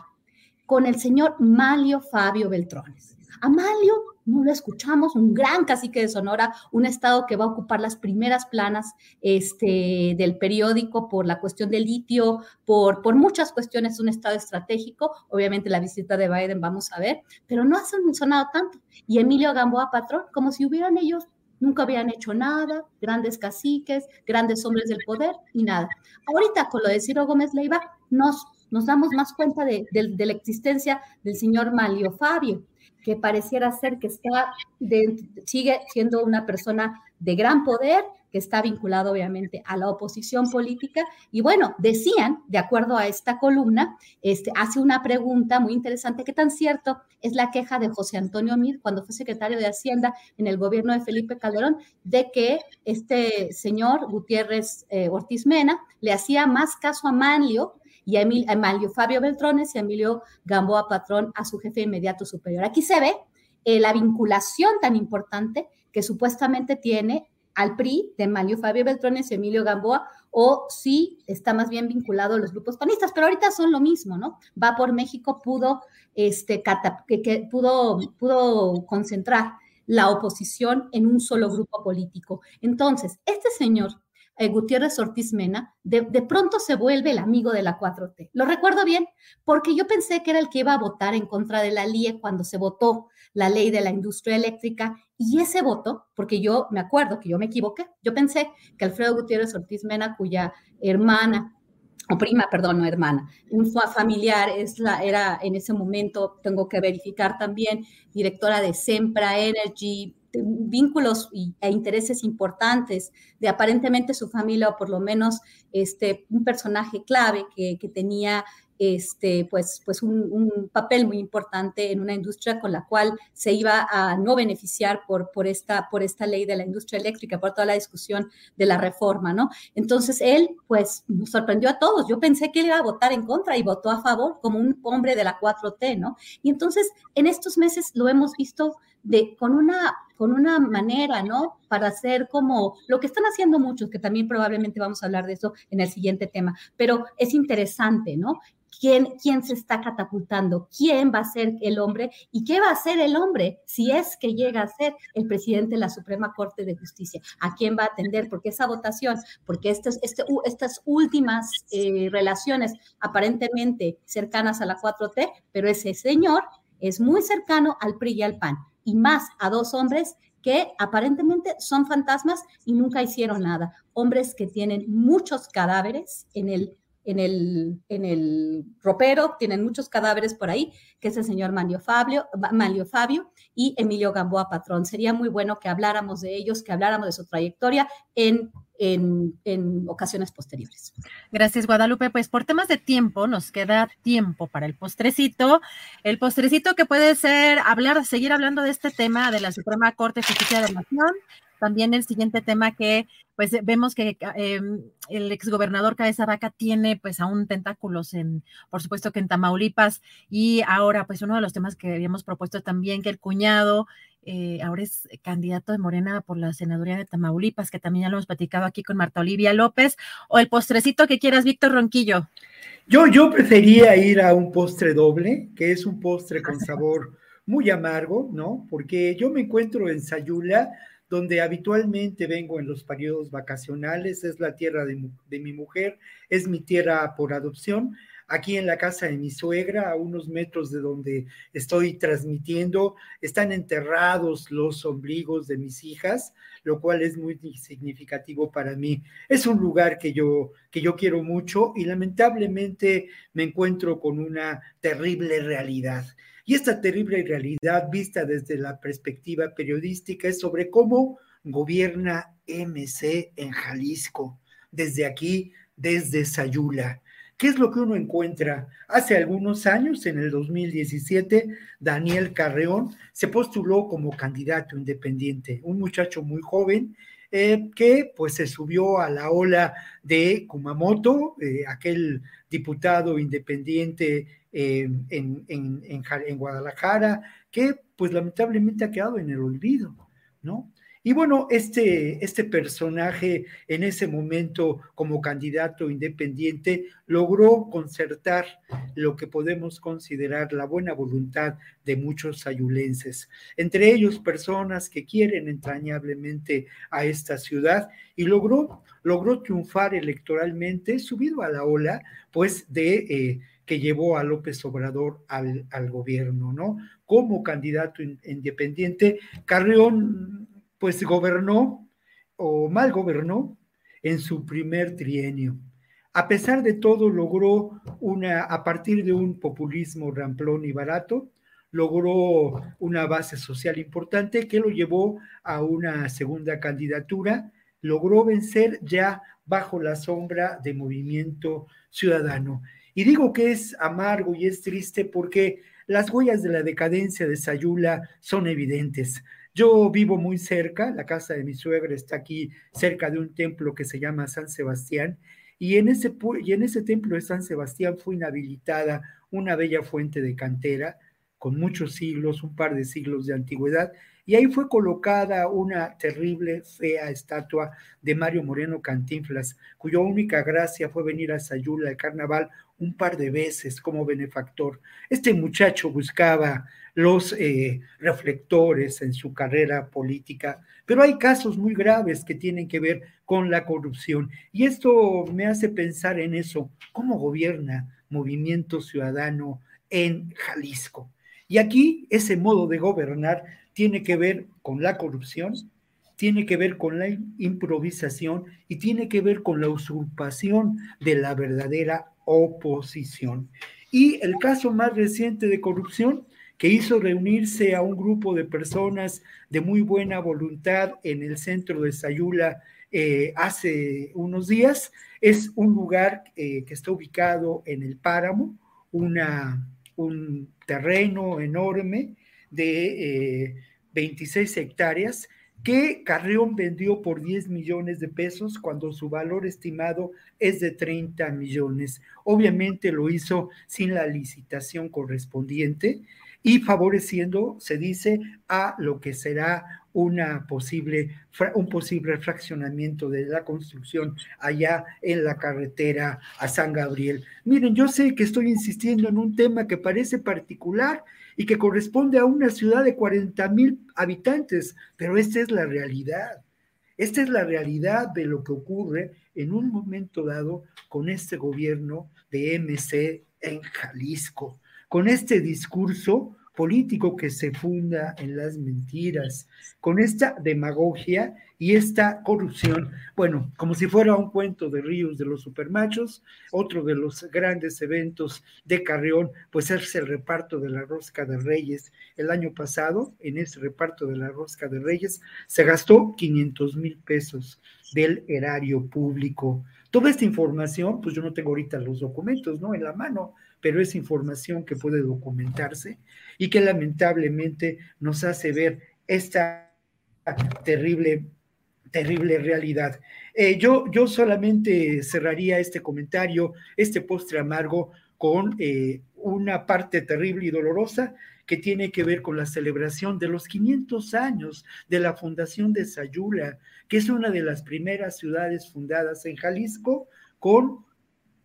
con el señor Malio Fabio Beltrones. Amalio no lo escuchamos, un gran cacique de Sonora, un estado que va a ocupar las primeras planas este, del periódico por la cuestión del litio, por, por muchas cuestiones, un estado estratégico, obviamente la visita de Biden vamos a ver, pero no ha sonado tanto. Y Emilio Gamboa Patrón, como si hubieran ellos nunca habían hecho nada, grandes caciques, grandes hombres del poder y nada. Ahorita con lo de Ciro Gómez Leiva nos, nos damos más cuenta de, de la existencia del señor Malio Fabio, que pareciera ser que está sigue siendo una persona de gran poder, que está vinculado obviamente a la oposición política. Y bueno, decían, de acuerdo a esta columna, este, hace una pregunta muy interesante, ¿qué tan cierto es la queja de José Antonio Mir cuando fue secretario de Hacienda en el gobierno de Felipe Calderón, de que este señor Gutiérrez eh, Ortiz Mena le hacía más caso a Manlio y a, Emilio Fabio Beltrones y Emilio Gamboa Patrón a su jefe inmediato superior. Aquí se ve eh, la vinculación tan importante que supuestamente tiene al PRI de Emilio Fabio Beltrones y Emilio Gamboa, o si está más bien vinculado a los grupos panistas, pero ahorita son lo mismo, ¿no? Va por México pudo, este, que, pudo, pudo concentrar la oposición en un solo grupo político. Entonces, este señor eh, Gutiérrez Ortiz Mena, de, pronto se vuelve el amigo de la 4T. Lo recuerdo bien porque yo pensé que era el que iba a votar en contra de la LIE cuando se votó la ley de la industria eléctrica y ese voto, porque yo me acuerdo que yo me equivoqué, yo pensé que Alfredo Gutiérrez Ortiz Mena, cuya hermana o prima, perdón, no hermana, un familiar, es la, era en ese momento, tengo que verificar también, directora de Sempra Energy, vínculos e intereses importantes de aparentemente su familia o por lo menos este, un personaje clave que, que tenía este, pues, pues un, papel muy importante en una industria con la cual se iba a no beneficiar por, por, esta, por esta ley de la industria eléctrica, por toda la discusión de la reforma, ¿no? Entonces él, pues, nos sorprendió a todos. Yo pensé que él iba a votar en contra y votó a favor como un hombre de la 4T, ¿no? Y entonces en estos meses lo hemos visto de, con, una, con una manera, ¿no? Para hacer como lo que están haciendo muchos, que también probablemente vamos a hablar de eso en el siguiente tema, pero es interesante, ¿no? ¿Quién, quién se está catapultando? ¿Quién va a ser el hombre? ¿Y qué va a ser el hombre si es que llega a ser el presidente de la Suprema Corte de Justicia? ¿A quién va a atender? Porque esa votación, porque este, estas últimas eh, relaciones aparentemente cercanas a la 4T, pero ese señor es muy cercano al PRI y al PAN y más a dos hombres que aparentemente son fantasmas y nunca hicieron nada. Hombres que tienen muchos cadáveres en el en el, en el ropero, tienen muchos cadáveres por ahí, que es el señor Manlio Fabio, Manlio Fabio y Emilio Gamboa Patrón. Sería muy bueno que habláramos de ellos, que habláramos de su trayectoria en, en, en, ocasiones posteriores. Gracias, Guadalupe. Pues por temas de tiempo, nos queda tiempo para el postrecito. El postrecito que puede ser hablar, seguir hablando de este tema de la Suprema Corte de Justicia de la Nación, también el siguiente tema que pues vemos que eh, el exgobernador Cabeza Vaca tiene pues aún tentáculos en, por supuesto que en Tamaulipas y ahora pues uno de los temas que habíamos propuesto también que el cuñado eh, ahora es candidato de Morena por la senaduría de Tamaulipas, que también ya lo hemos platicado aquí con Marta Olivia López, o el postrecito que quieras, Víctor Ronquillo. Yo, yo prefería ir a un postre doble, que es un postre con sabor muy amargo, ¿no? Porque yo me encuentro en Sayula, donde habitualmente vengo en los periodos vacacionales, es la tierra de, mi mujer, es mi tierra por adopción. Aquí en la casa de mi suegra, a unos metros de donde estoy transmitiendo, están enterrados los ombligos de mis hijas, lo cual es muy significativo para mí. Es un lugar que yo, que yo quiero mucho y lamentablemente me encuentro con una terrible realidad. Y esta terrible realidad vista desde la perspectiva periodística es sobre cómo gobierna MC en Jalisco, desde aquí, desde Sayula. ¿Qué es lo que uno encuentra? Hace algunos años, en el 2017, Daniel Carreón se postuló como candidato independiente, un muchacho muy joven eh, que pues se subió a la ola de Kumamoto, eh, aquel diputado independiente eh, en, en, en, Guadalajara, que pues lamentablemente ha quedado en el olvido, ¿no? Y bueno, este, este personaje en ese momento como candidato independiente logró concertar lo que podemos considerar la buena voluntad de muchos sayulenses, entre ellos personas que quieren entrañablemente a esta ciudad y logró, logró triunfar electoralmente subido a la ola pues de... Eh, que llevó a López Obrador al, gobierno, ¿no? Como candidato independiente, Carrión pues gobernó o mal gobernó en su primer trienio. A pesar de todo, logró una, a partir de un populismo ramplón y barato, logró una base social importante que lo llevó a una segunda candidatura, logró vencer ya bajo la sombra de Movimiento Ciudadano. Y digo que es amargo y es triste porque las huellas de la decadencia de Sayula son evidentes. Yo vivo muy cerca, la casa de mi suegra está aquí cerca de un templo que se llama San Sebastián, y en ese, y en ese templo de San Sebastián fue inhabilitada una bella fuente de cantera con muchos siglos, un par de siglos de antigüedad, y ahí fue colocada una terrible, fea estatua de Mario Moreno Cantinflas, cuya única gracia fue venir a Sayula al carnaval un par de veces como benefactor. Este muchacho buscaba los eh, reflectores en su carrera política, pero hay casos muy graves que tienen que ver con la corrupción. Y esto me hace pensar en eso, cómo gobierna Movimiento Ciudadano en Jalisco. Y aquí ese modo de gobernar tiene que ver con la corrupción, tiene que ver con la improvisación y tiene que ver con la usurpación de la verdadera oposición. Y el caso más reciente de corrupción que hizo reunirse a un grupo de personas de muy buena voluntad en el centro de Sayula eh, hace unos días, es un lugar eh, que está ubicado en el páramo, un terreno enorme de 26 eh, hectáreas que Carrión vendió por 10 millones de pesos cuando su valor estimado es de 30 millones. Obviamente lo hizo sin la licitación correspondiente y favoreciendo, se dice, a lo que será una posible, un posible fraccionamiento de la construcción allá en la carretera a San Gabriel. Miren, yo sé que estoy insistiendo en un tema que parece particular y que corresponde a una ciudad de 40 mil habitantes, pero esta es la realidad. Esta es la realidad de lo que ocurre en un momento dado con este gobierno de MC en Jalisco, con este discurso político que se funda en las mentiras, con esta demagogia y esta corrupción, bueno, como si fuera un cuento de Ríos de los Supermachos, otro de los grandes eventos de Carrión, pues es el reparto de la rosca de Reyes. El año pasado, en ese reparto de la rosca de Reyes, se gastó 500 mil pesos del erario público. Toda esta información, pues yo no tengo ahorita los documentos, ¿no? En la mano, pero es información que puede documentarse y que lamentablemente nos hace ver esta terrible terrible realidad. Eh, yo, yo solamente cerraría este comentario, este postre amargo, con eh, una parte terrible y dolorosa que tiene que ver con la celebración de los 500 años de la fundación de Sayula, que es una de las primeras ciudades fundadas en Jalisco con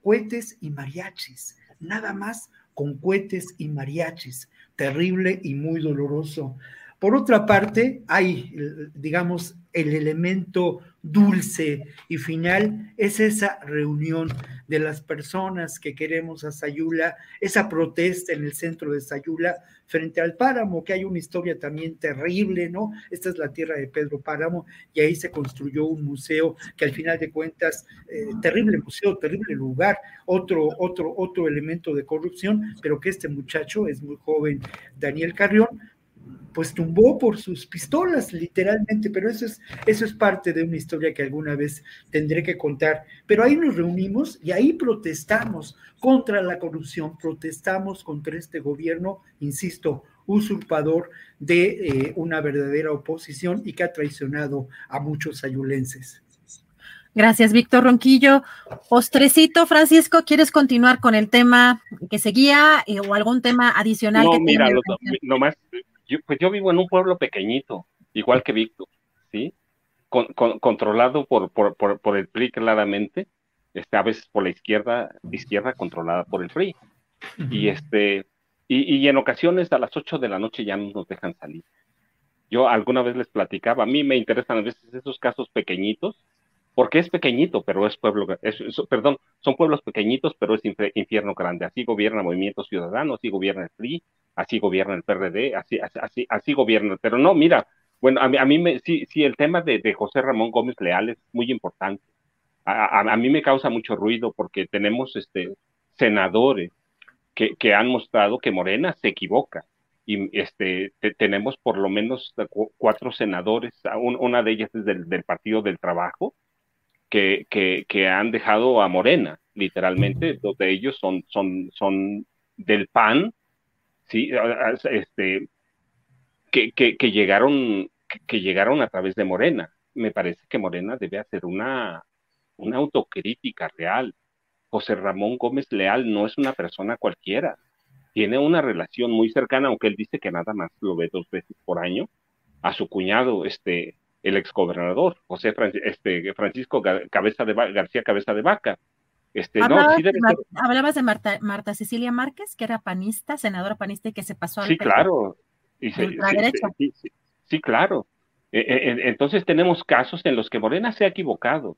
cohetes y mariachis, nada más con cohetes y mariachis, terrible y muy doloroso. Por otra parte, hay, digamos, el elemento dulce y final es esa reunión de las personas que queremos a Sayula, esa protesta en el centro de Sayula frente al páramo, que hay una historia también terrible, ¿no? Esta es la tierra de Pedro Páramo y ahí se construyó un museo que al final de cuentas, eh, terrible museo, terrible lugar, otro, otro, otro elemento de corrupción, pero que este muchacho es muy joven, Daniel Carrión, pues tumbó por sus pistolas, literalmente, pero eso es, eso es parte de una historia que alguna vez tendré que contar. Pero ahí nos reunimos y ahí protestamos contra la corrupción, protestamos contra este gobierno, insisto, usurpador de eh, una verdadera oposición y que ha traicionado a muchos ayulenses. Gracias, Víctor Ronquillo. Postrecito, Francisco, ¿quieres continuar con el tema que seguía eh, o algún tema adicional? No, que mira, lo, nomás pues yo vivo en un pueblo pequeñito, igual que Víctor, ¿sí? controlado por, por, por, el PRI claramente, este, a veces por la izquierda, izquierda controlada por el PRI. Y este, y, y, en ocasiones a las 8 de la noche ya no nos dejan salir. Yo alguna vez les platicaba, a mí me interesan a veces esos casos pequeñitos, porque es pequeñito, pero es pueblo, perdón, son pueblos pequeñitos, pero es infierno grande. Así gobierna Movimiento Ciudadano, así gobierna el PRI, así gobierna el PRD, así, así, así gobierna. Pero no, mira, bueno, a mí, a mí me, sí, sí, el tema de, de José Ramón Gómez Leal es muy importante. A, a, mí me causa mucho ruido porque tenemos este, senadores que, que han mostrado que Morena se equivoca. Y este, tenemos por lo menos cuatro senadores, una de ellas es del, del Partido del Trabajo, que, que, que, han dejado a Morena, literalmente, dos de ellos son, son, son del PAN, ¿sí? Este, que, que, llegaron, que, llegaron a través de Morena. Me parece que Morena debe hacer una, una autocrítica real. José Ramón Gómez Leal no es una persona cualquiera. Tiene una relación muy cercana, aunque él dice que nada más lo ve dos veces por año, a su cuñado, este, el exgobernador, José este, Francisco Cabeza de García Cabeza de Vaca. Este, ¿Hablabas, no, de hablabas de Marta, Marta, Cecilia Márquez, que era panista, senadora panista y que se pasó al Sí, claro. Y sí, sí, claro. E, e, entonces tenemos casos en los que Morena se ha equivocado.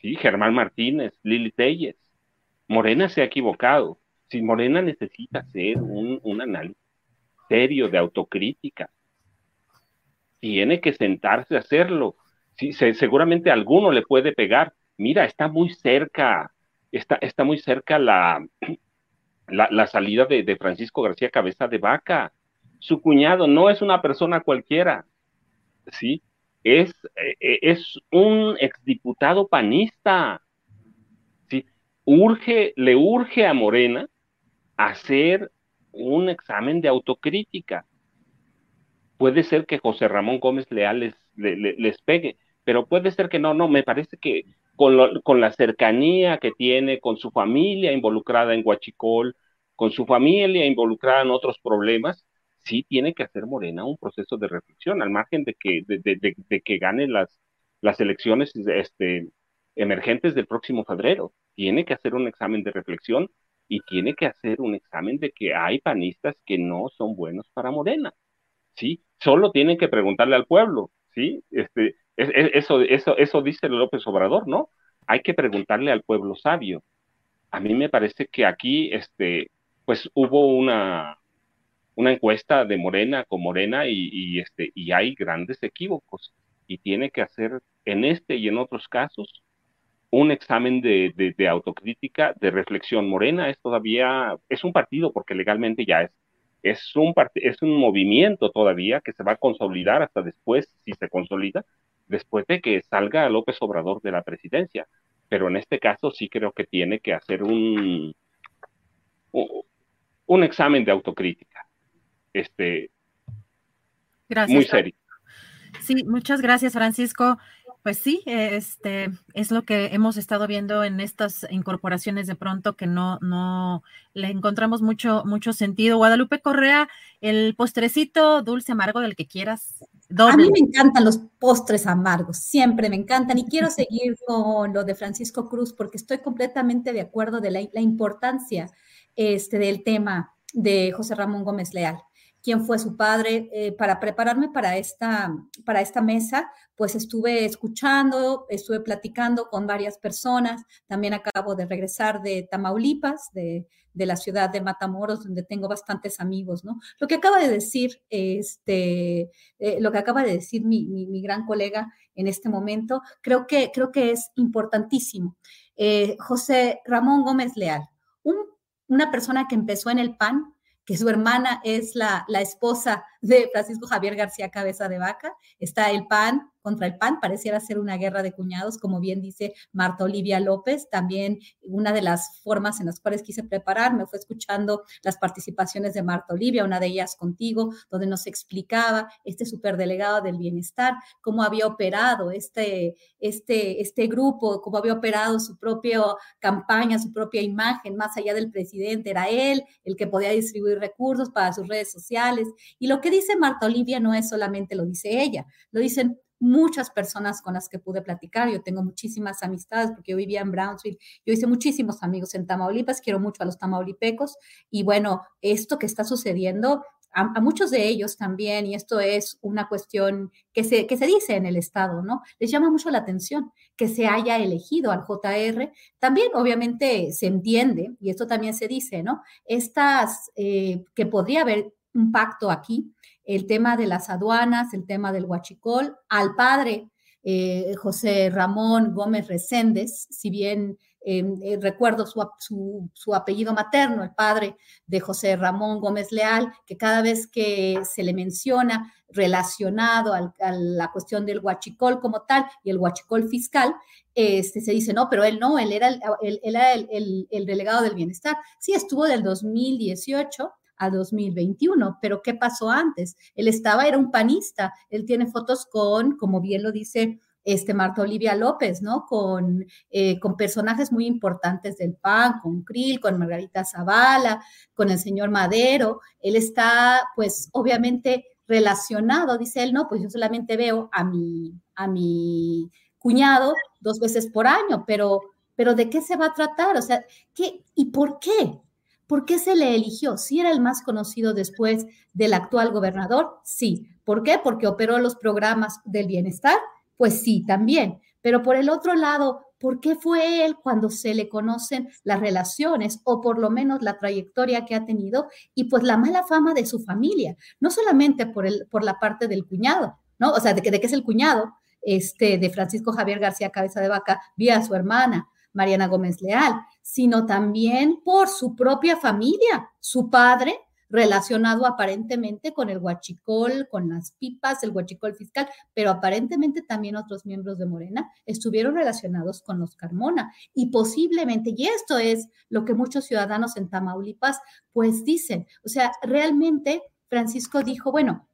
Sí, Germán Martínez, Lili Telles. Morena se ha equivocado. Si Morena necesita hacer un, un análisis serio de autocrítica, tiene que sentarse a hacerlo. Sí, seguramente a alguno le puede pegar. Mira, está muy cerca, está, está muy cerca la, la, salida de, Francisco García Cabeza de Vaca. Su cuñado no es una persona cualquiera, ¿sí? Es, eh, es un exdiputado panista, ¿sí? Urge, le urge a Morena hacer un examen de autocrítica puede ser que José Ramón Gómez Leal les, pegue, pero puede ser que no, no, me parece que con, con, la cercanía que tiene, con su familia involucrada en Huachicol, con su familia involucrada en otros problemas, sí tiene que hacer Morena un proceso de reflexión, al margen de que, de, que gane las, las elecciones este, emergentes del próximo febrero. Tiene que hacer un examen de reflexión y tiene que hacer un examen de que hay panistas que no son buenos para Morena. ¿sí? Solo tienen que preguntarle al pueblo, ¿sí? Este, eso, eso, eso dice López Obrador, ¿no? Hay que preguntarle al pueblo sabio. A mí me parece que aquí, este, pues hubo una, una encuesta de Morena con Morena y, este, y hay grandes equívocos y tiene que hacer en este y en otros casos un examen de, de, autocrítica, de reflexión. Morena es todavía, es un partido porque legalmente ya es, es un, es un movimiento todavía que se va a consolidar hasta después, si se consolida, después de que salga López Obrador de la presidencia. Pero en este caso sí creo que tiene que hacer un, un examen de autocrítica. Este, gracias. Muy serio. Sí, muchas gracias, Francisco. Pues sí, este es lo que hemos estado viendo en estas incorporaciones de pronto que no, no le encontramos mucho, mucho sentido. Guadalupe Correa, el postrecito dulce amargo del que quieras. A mí me encantan los postres amargos, siempre me encantan y quiero seguir con lo de Francisco Cruz porque estoy completamente de acuerdo de la, importancia este, del tema de José Ramón Gómez Leal quién fue su padre. Eh, para prepararme para esta, para esta mesa, pues estuve escuchando, estuve platicando con varias personas. También acabo de regresar de Tamaulipas, de, la ciudad de Matamoros, donde tengo bastantes amigos, ¿no? Lo que acaba de decir, este, eh, lo que acaba de decir mi, gran colega en este momento, creo que, creo que es importantísimo. Eh, José Ramón Gómez Leal, una persona que empezó en el PAN, que su hermana es la, la, esposa de Francisco Javier García Cabeza de Vaca. Está el PAN contra el PAN, pareciera ser una guerra de cuñados, como bien dice Marta Olivia López. También una de las formas en las cuales quise prepararme fue escuchando las participaciones de Marta Olivia, una de ellas contigo, donde nos explicaba este superdelegado del bienestar, cómo había operado este, este, este grupo, cómo había operado su propia campaña, su propia imagen, más allá del presidente. Era él el que podía distribuir recursos para sus redes sociales. Y lo que dice Marta Olivia no es solamente lo dice ella, lo dicen muchas personas con las que pude platicar. Yo tengo muchísimas amistades porque yo vivía en Brownsville. Yo hice muchísimos amigos en Tamaulipas, quiero mucho a los tamaulipecos. Y bueno, esto que está sucediendo a, muchos de ellos también, y esto es una cuestión que se, que se dice en el Estado, ¿no? Les llama mucho la atención que se haya elegido al JR. También, obviamente, se entiende, y esto también se dice, ¿no? Estas, eh, que podría haber un pacto aquí, el tema de las aduanas, el tema del huachicol, al padre eh, José Ramón Gómez Reséndez, si bien em, eh, recuerdo su, apellido materno, el padre de José Ramón Gómez Leal, que cada vez que se le menciona relacionado a la cuestión del huachicol como tal y el huachicol fiscal, este, se dice, no, pero él no, él era, el, era el, el delegado del bienestar. Sí, estuvo del 2018 a 2021. Pero ¿qué pasó antes? Él estaba, era un panista, él tiene fotos con, como bien lo dice este Marta Olivia López, ¿no? Con, eh, con personajes muy importantes del PAN, con Krill, con Margarita Zavala, con el señor Madero. Él está, pues, obviamente relacionado, dice él, no, pues yo solamente veo a mi, a mi cuñado dos veces por año, pero, pero ¿de qué se va a tratar? O sea, ¿qué y por qué? ¿Por qué se le eligió? ¿Si era el más conocido después del actual gobernador? Sí. ¿Por qué? Porque operó los programas del bienestar. Pues sí, también. Pero por el otro lado, ¿por qué fue él cuando se le conocen las relaciones o por lo menos la trayectoria que ha tenido y pues la mala fama de su familia? No solamente por, el, por la parte del cuñado, ¿no? O sea, de que, de que es el cuñado este, de Francisco Javier García Cabeza de Vaca, vía su hermana, Mariana Gómez Leal, sino también por su propia familia, su padre relacionado aparentemente con el huachicol, con las pipas, el huachicol fiscal, pero aparentemente también otros miembros de Morena estuvieron relacionados con los Carmona. Y posiblemente, y esto es lo que muchos ciudadanos en Tamaulipas pues dicen, o sea, realmente Francisco dijo, bueno,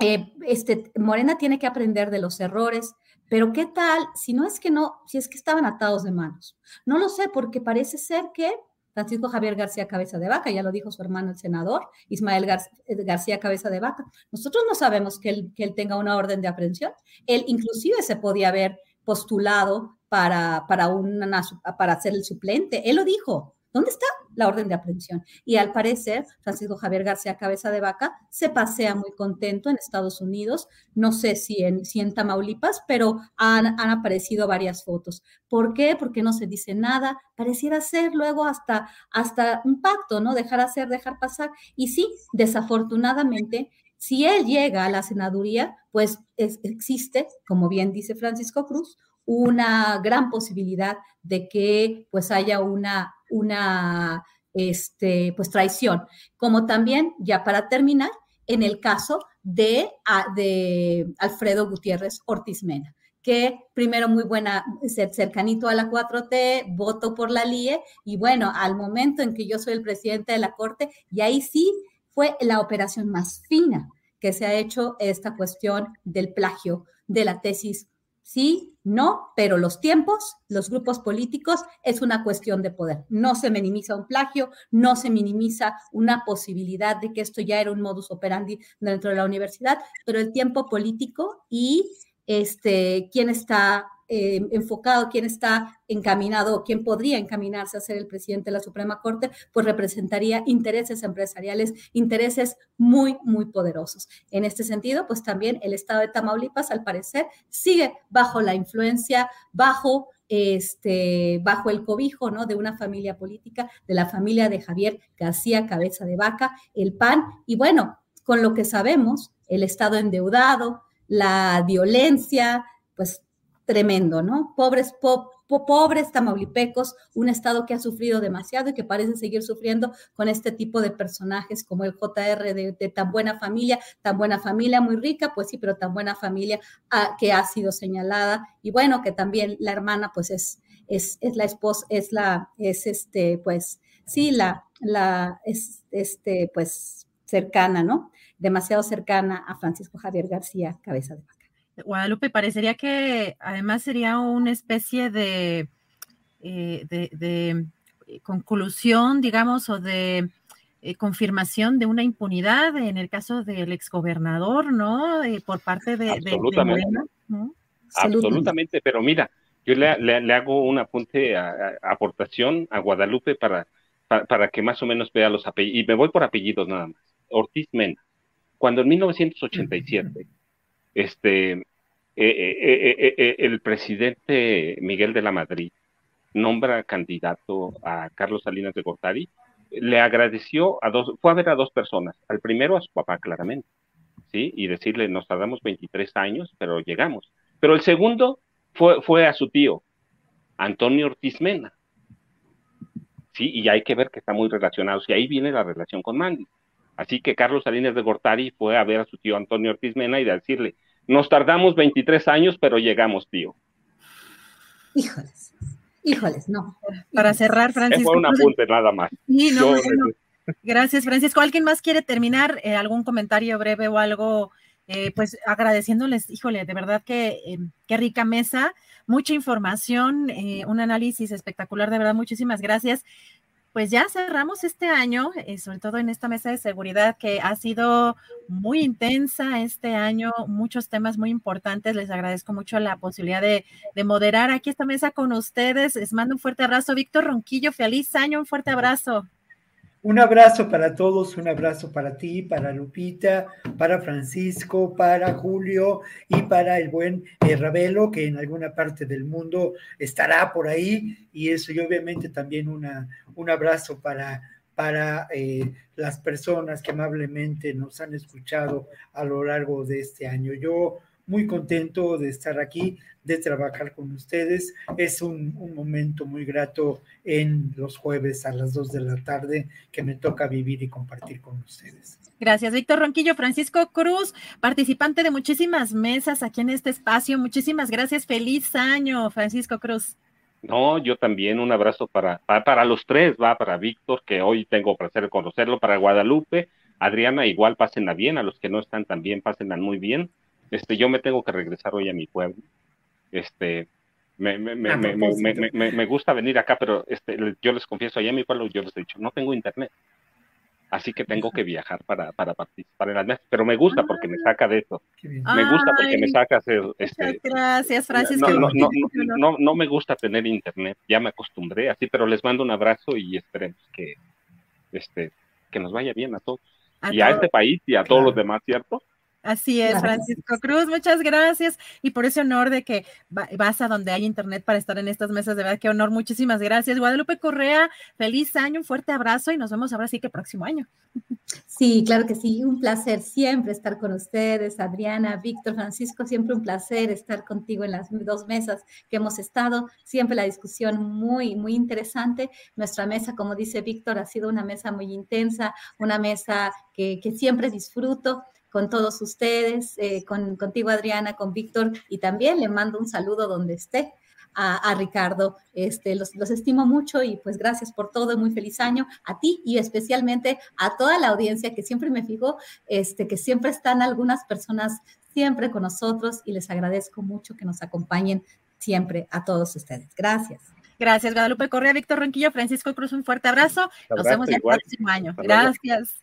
eh, este, Morena tiene que aprender de los errores, pero ¿qué tal si no es que no, si es que estaban atados de manos? No lo sé, porque parece ser que Francisco Javier García Cabeza de Vaca, ya lo dijo su hermano el senador, Ismael eh, García Cabeza de Vaca. Nosotros no sabemos que él, que él tenga una orden de aprehensión. Él inclusive se podía haber postulado para, para, una, para ser el suplente. Él lo dijo. ¿Dónde está la orden de aprehensión? Y al parecer, Francisco Javier García Cabeza de Vaca se pasea muy contento en Estados Unidos, no sé si en, si en Tamaulipas, pero han, han aparecido varias fotos. ¿Por qué? Porque no se dice nada, pareciera ser luego hasta, hasta un pacto, ¿no? Dejar hacer, dejar pasar. Y sí, desafortunadamente, si él llega a la senaduría, pues existe, como bien dice Francisco Cruz, una gran posibilidad de que pues haya una, una este, pues traición. Como también, ya para terminar, en el caso de, de Alfredo Gutiérrez Ortiz Mena, que primero muy buena, cercanito a la 4T, voto por la LIE, y bueno, al momento en que yo soy el presidente de la Corte, y ahí sí fue la operación más fina que se ha hecho esta cuestión del plagio de la tesis sí, no, pero los tiempos, los grupos políticos, es una cuestión de poder. No se minimiza un plagio, no se minimiza una posibilidad de que esto ya era un modus operandi dentro de la universidad, pero el tiempo político y este, quién está eh, enfocado, quién está encaminado, quién podría encaminarse a ser el presidente de la Suprema Corte, pues representaría intereses empresariales, intereses muy, muy poderosos. En este sentido, pues también el estado de Tamaulipas, al parecer, sigue bajo la influencia, bajo este, bajo el cobijo ¿no? de una familia política, de la familia de Javier García Cabeza de Vaca, el PAN, y bueno, con lo que sabemos, el Estado endeudado, la violencia, pues tremendo, ¿no? Pobres, pobres tamaulipecos, un estado que ha sufrido demasiado y que parece seguir sufriendo con este tipo de personajes como el JR de, tan buena familia, tan buena familia, muy rica, pues sí, pero tan buena familia ah, que ha sido señalada y bueno, que también la hermana pues es, es, es la esposa, es la, es este, pues sí, la, la, es, este, pues cercana, ¿no? Demasiado cercana a Francisco Javier García, cabeza de Guadalupe, parecería que además sería una especie de, eh, de, eh, conclusión, digamos, o de eh, confirmación de una impunidad en el caso del exgobernador, ¿no? por parte de, Absolutamente. Absolutamente, pero mira, yo le, hago un apunte, a, aportación a Guadalupe para, para, para, que más o menos vea los apellidos, y me voy por apellidos nada más. Ortiz Mena, cuando en 1987 este, eh, eh, eh, el presidente Miguel de la Madrid nombra candidato a Carlos Salinas de Gortari, le agradeció a dos, fue a ver a dos personas, al primero a su papá claramente, ¿sí? Y decirle, nos tardamos 23 años, pero llegamos. Pero el segundo fue, fue a su tío, Antonio Ortiz Mena, ¿sí? Y hay que ver que está muy relacionado, y ahí viene la relación con Mandy. Así que Carlos Salinas de Gortari fue a ver a su tío Antonio Ortiz Mena y decirle, nos tardamos 23 años, pero llegamos, tío. Híjoles, híjoles, no. Para cerrar, Francisco. Fue un apunte nada más. Gracias, Francisco. ¿Alguien más quiere terminar? Eh, ¿Algún comentario breve o algo? Eh, pues agradeciéndoles, híjole, de verdad que eh, qué rica mesa, mucha información, un análisis espectacular, de verdad, muchísimas gracias pues ya cerramos este año, eh, sobre todo en esta mesa de seguridad que ha sido muy intensa este año, muchos temas muy importantes. Les agradezco mucho la posibilidad de, de, moderar aquí esta mesa con ustedes. Les mando un fuerte abrazo. Víctor Ronquillo, feliz año, un fuerte abrazo. Un abrazo para todos, un abrazo para ti, para Lupita, para Francisco, para Julio y para el buen eh, Ravelo, que en alguna parte del mundo estará por ahí. Y eso, y obviamente también una, un abrazo para, para eh, las personas que amablemente nos han escuchado a lo largo de este año. Yo muy contento de estar aquí, de trabajar con ustedes. Es un, momento muy grato en los jueves a las dos de la tarde que me toca vivir y compartir con ustedes. Gracias, Víctor Ronquillo. Francisco Cruz, participante de muchísimas mesas aquí en este espacio. Muchísimas gracias. Feliz año, Francisco Cruz. No, yo también un abrazo para, para, los tres, va para Víctor, que hoy tengo placer de conocerlo, para Guadalupe, Adriana, igual pásenla bien, a los que no están también pásenla muy bien este, yo me tengo que regresar hoy a mi pueblo. Este, me, me, me, me, gusta venir acá, pero este, yo les confieso, allá en mi pueblo yo les he dicho, no tengo internet. así que tengo que viajar para, para participar en las mesas, pero me gusta porque me saca de eso. Me gusta porque me saca hacer... Este, gracias, Francisco. No, no, no, no, me gusta tener internet, ya me acostumbré así, pero les mando un abrazo y esperemos que, este, que nos vaya bien a todos. y a este país y a todos los demás, ¿cierto? Así es, Francisco Cruz, muchas gracias. Y por ese honor de que vas a donde hay internet para estar en estas mesas, de verdad, qué honor, muchísimas gracias. Guadalupe Correa, feliz año, un fuerte abrazo y nos vemos ahora sí que próximo año. Sí, claro que sí, un placer siempre estar con ustedes, Adriana, Víctor, Francisco, siempre un placer estar contigo en las dos mesas que hemos estado, siempre la discusión muy, muy interesante. Nuestra mesa, como dice Víctor, ha sido una mesa muy intensa, una mesa que, que siempre disfruto con todos ustedes, eh, con, contigo Adriana, con Víctor, y también le mando un saludo donde esté. A, Ricardo. Este, los, los, estimo mucho y pues gracias por todo, muy feliz año a ti y especialmente a toda la audiencia que siempre me fijo, este, que siempre están algunas personas siempre con nosotros y les agradezco mucho que nos acompañen siempre a todos ustedes. Gracias. Gracias, Guadalupe Correa, Víctor Ronquillo, Francisco Cruz, un fuerte abrazo. Nos vemos el próximo año. Gracias.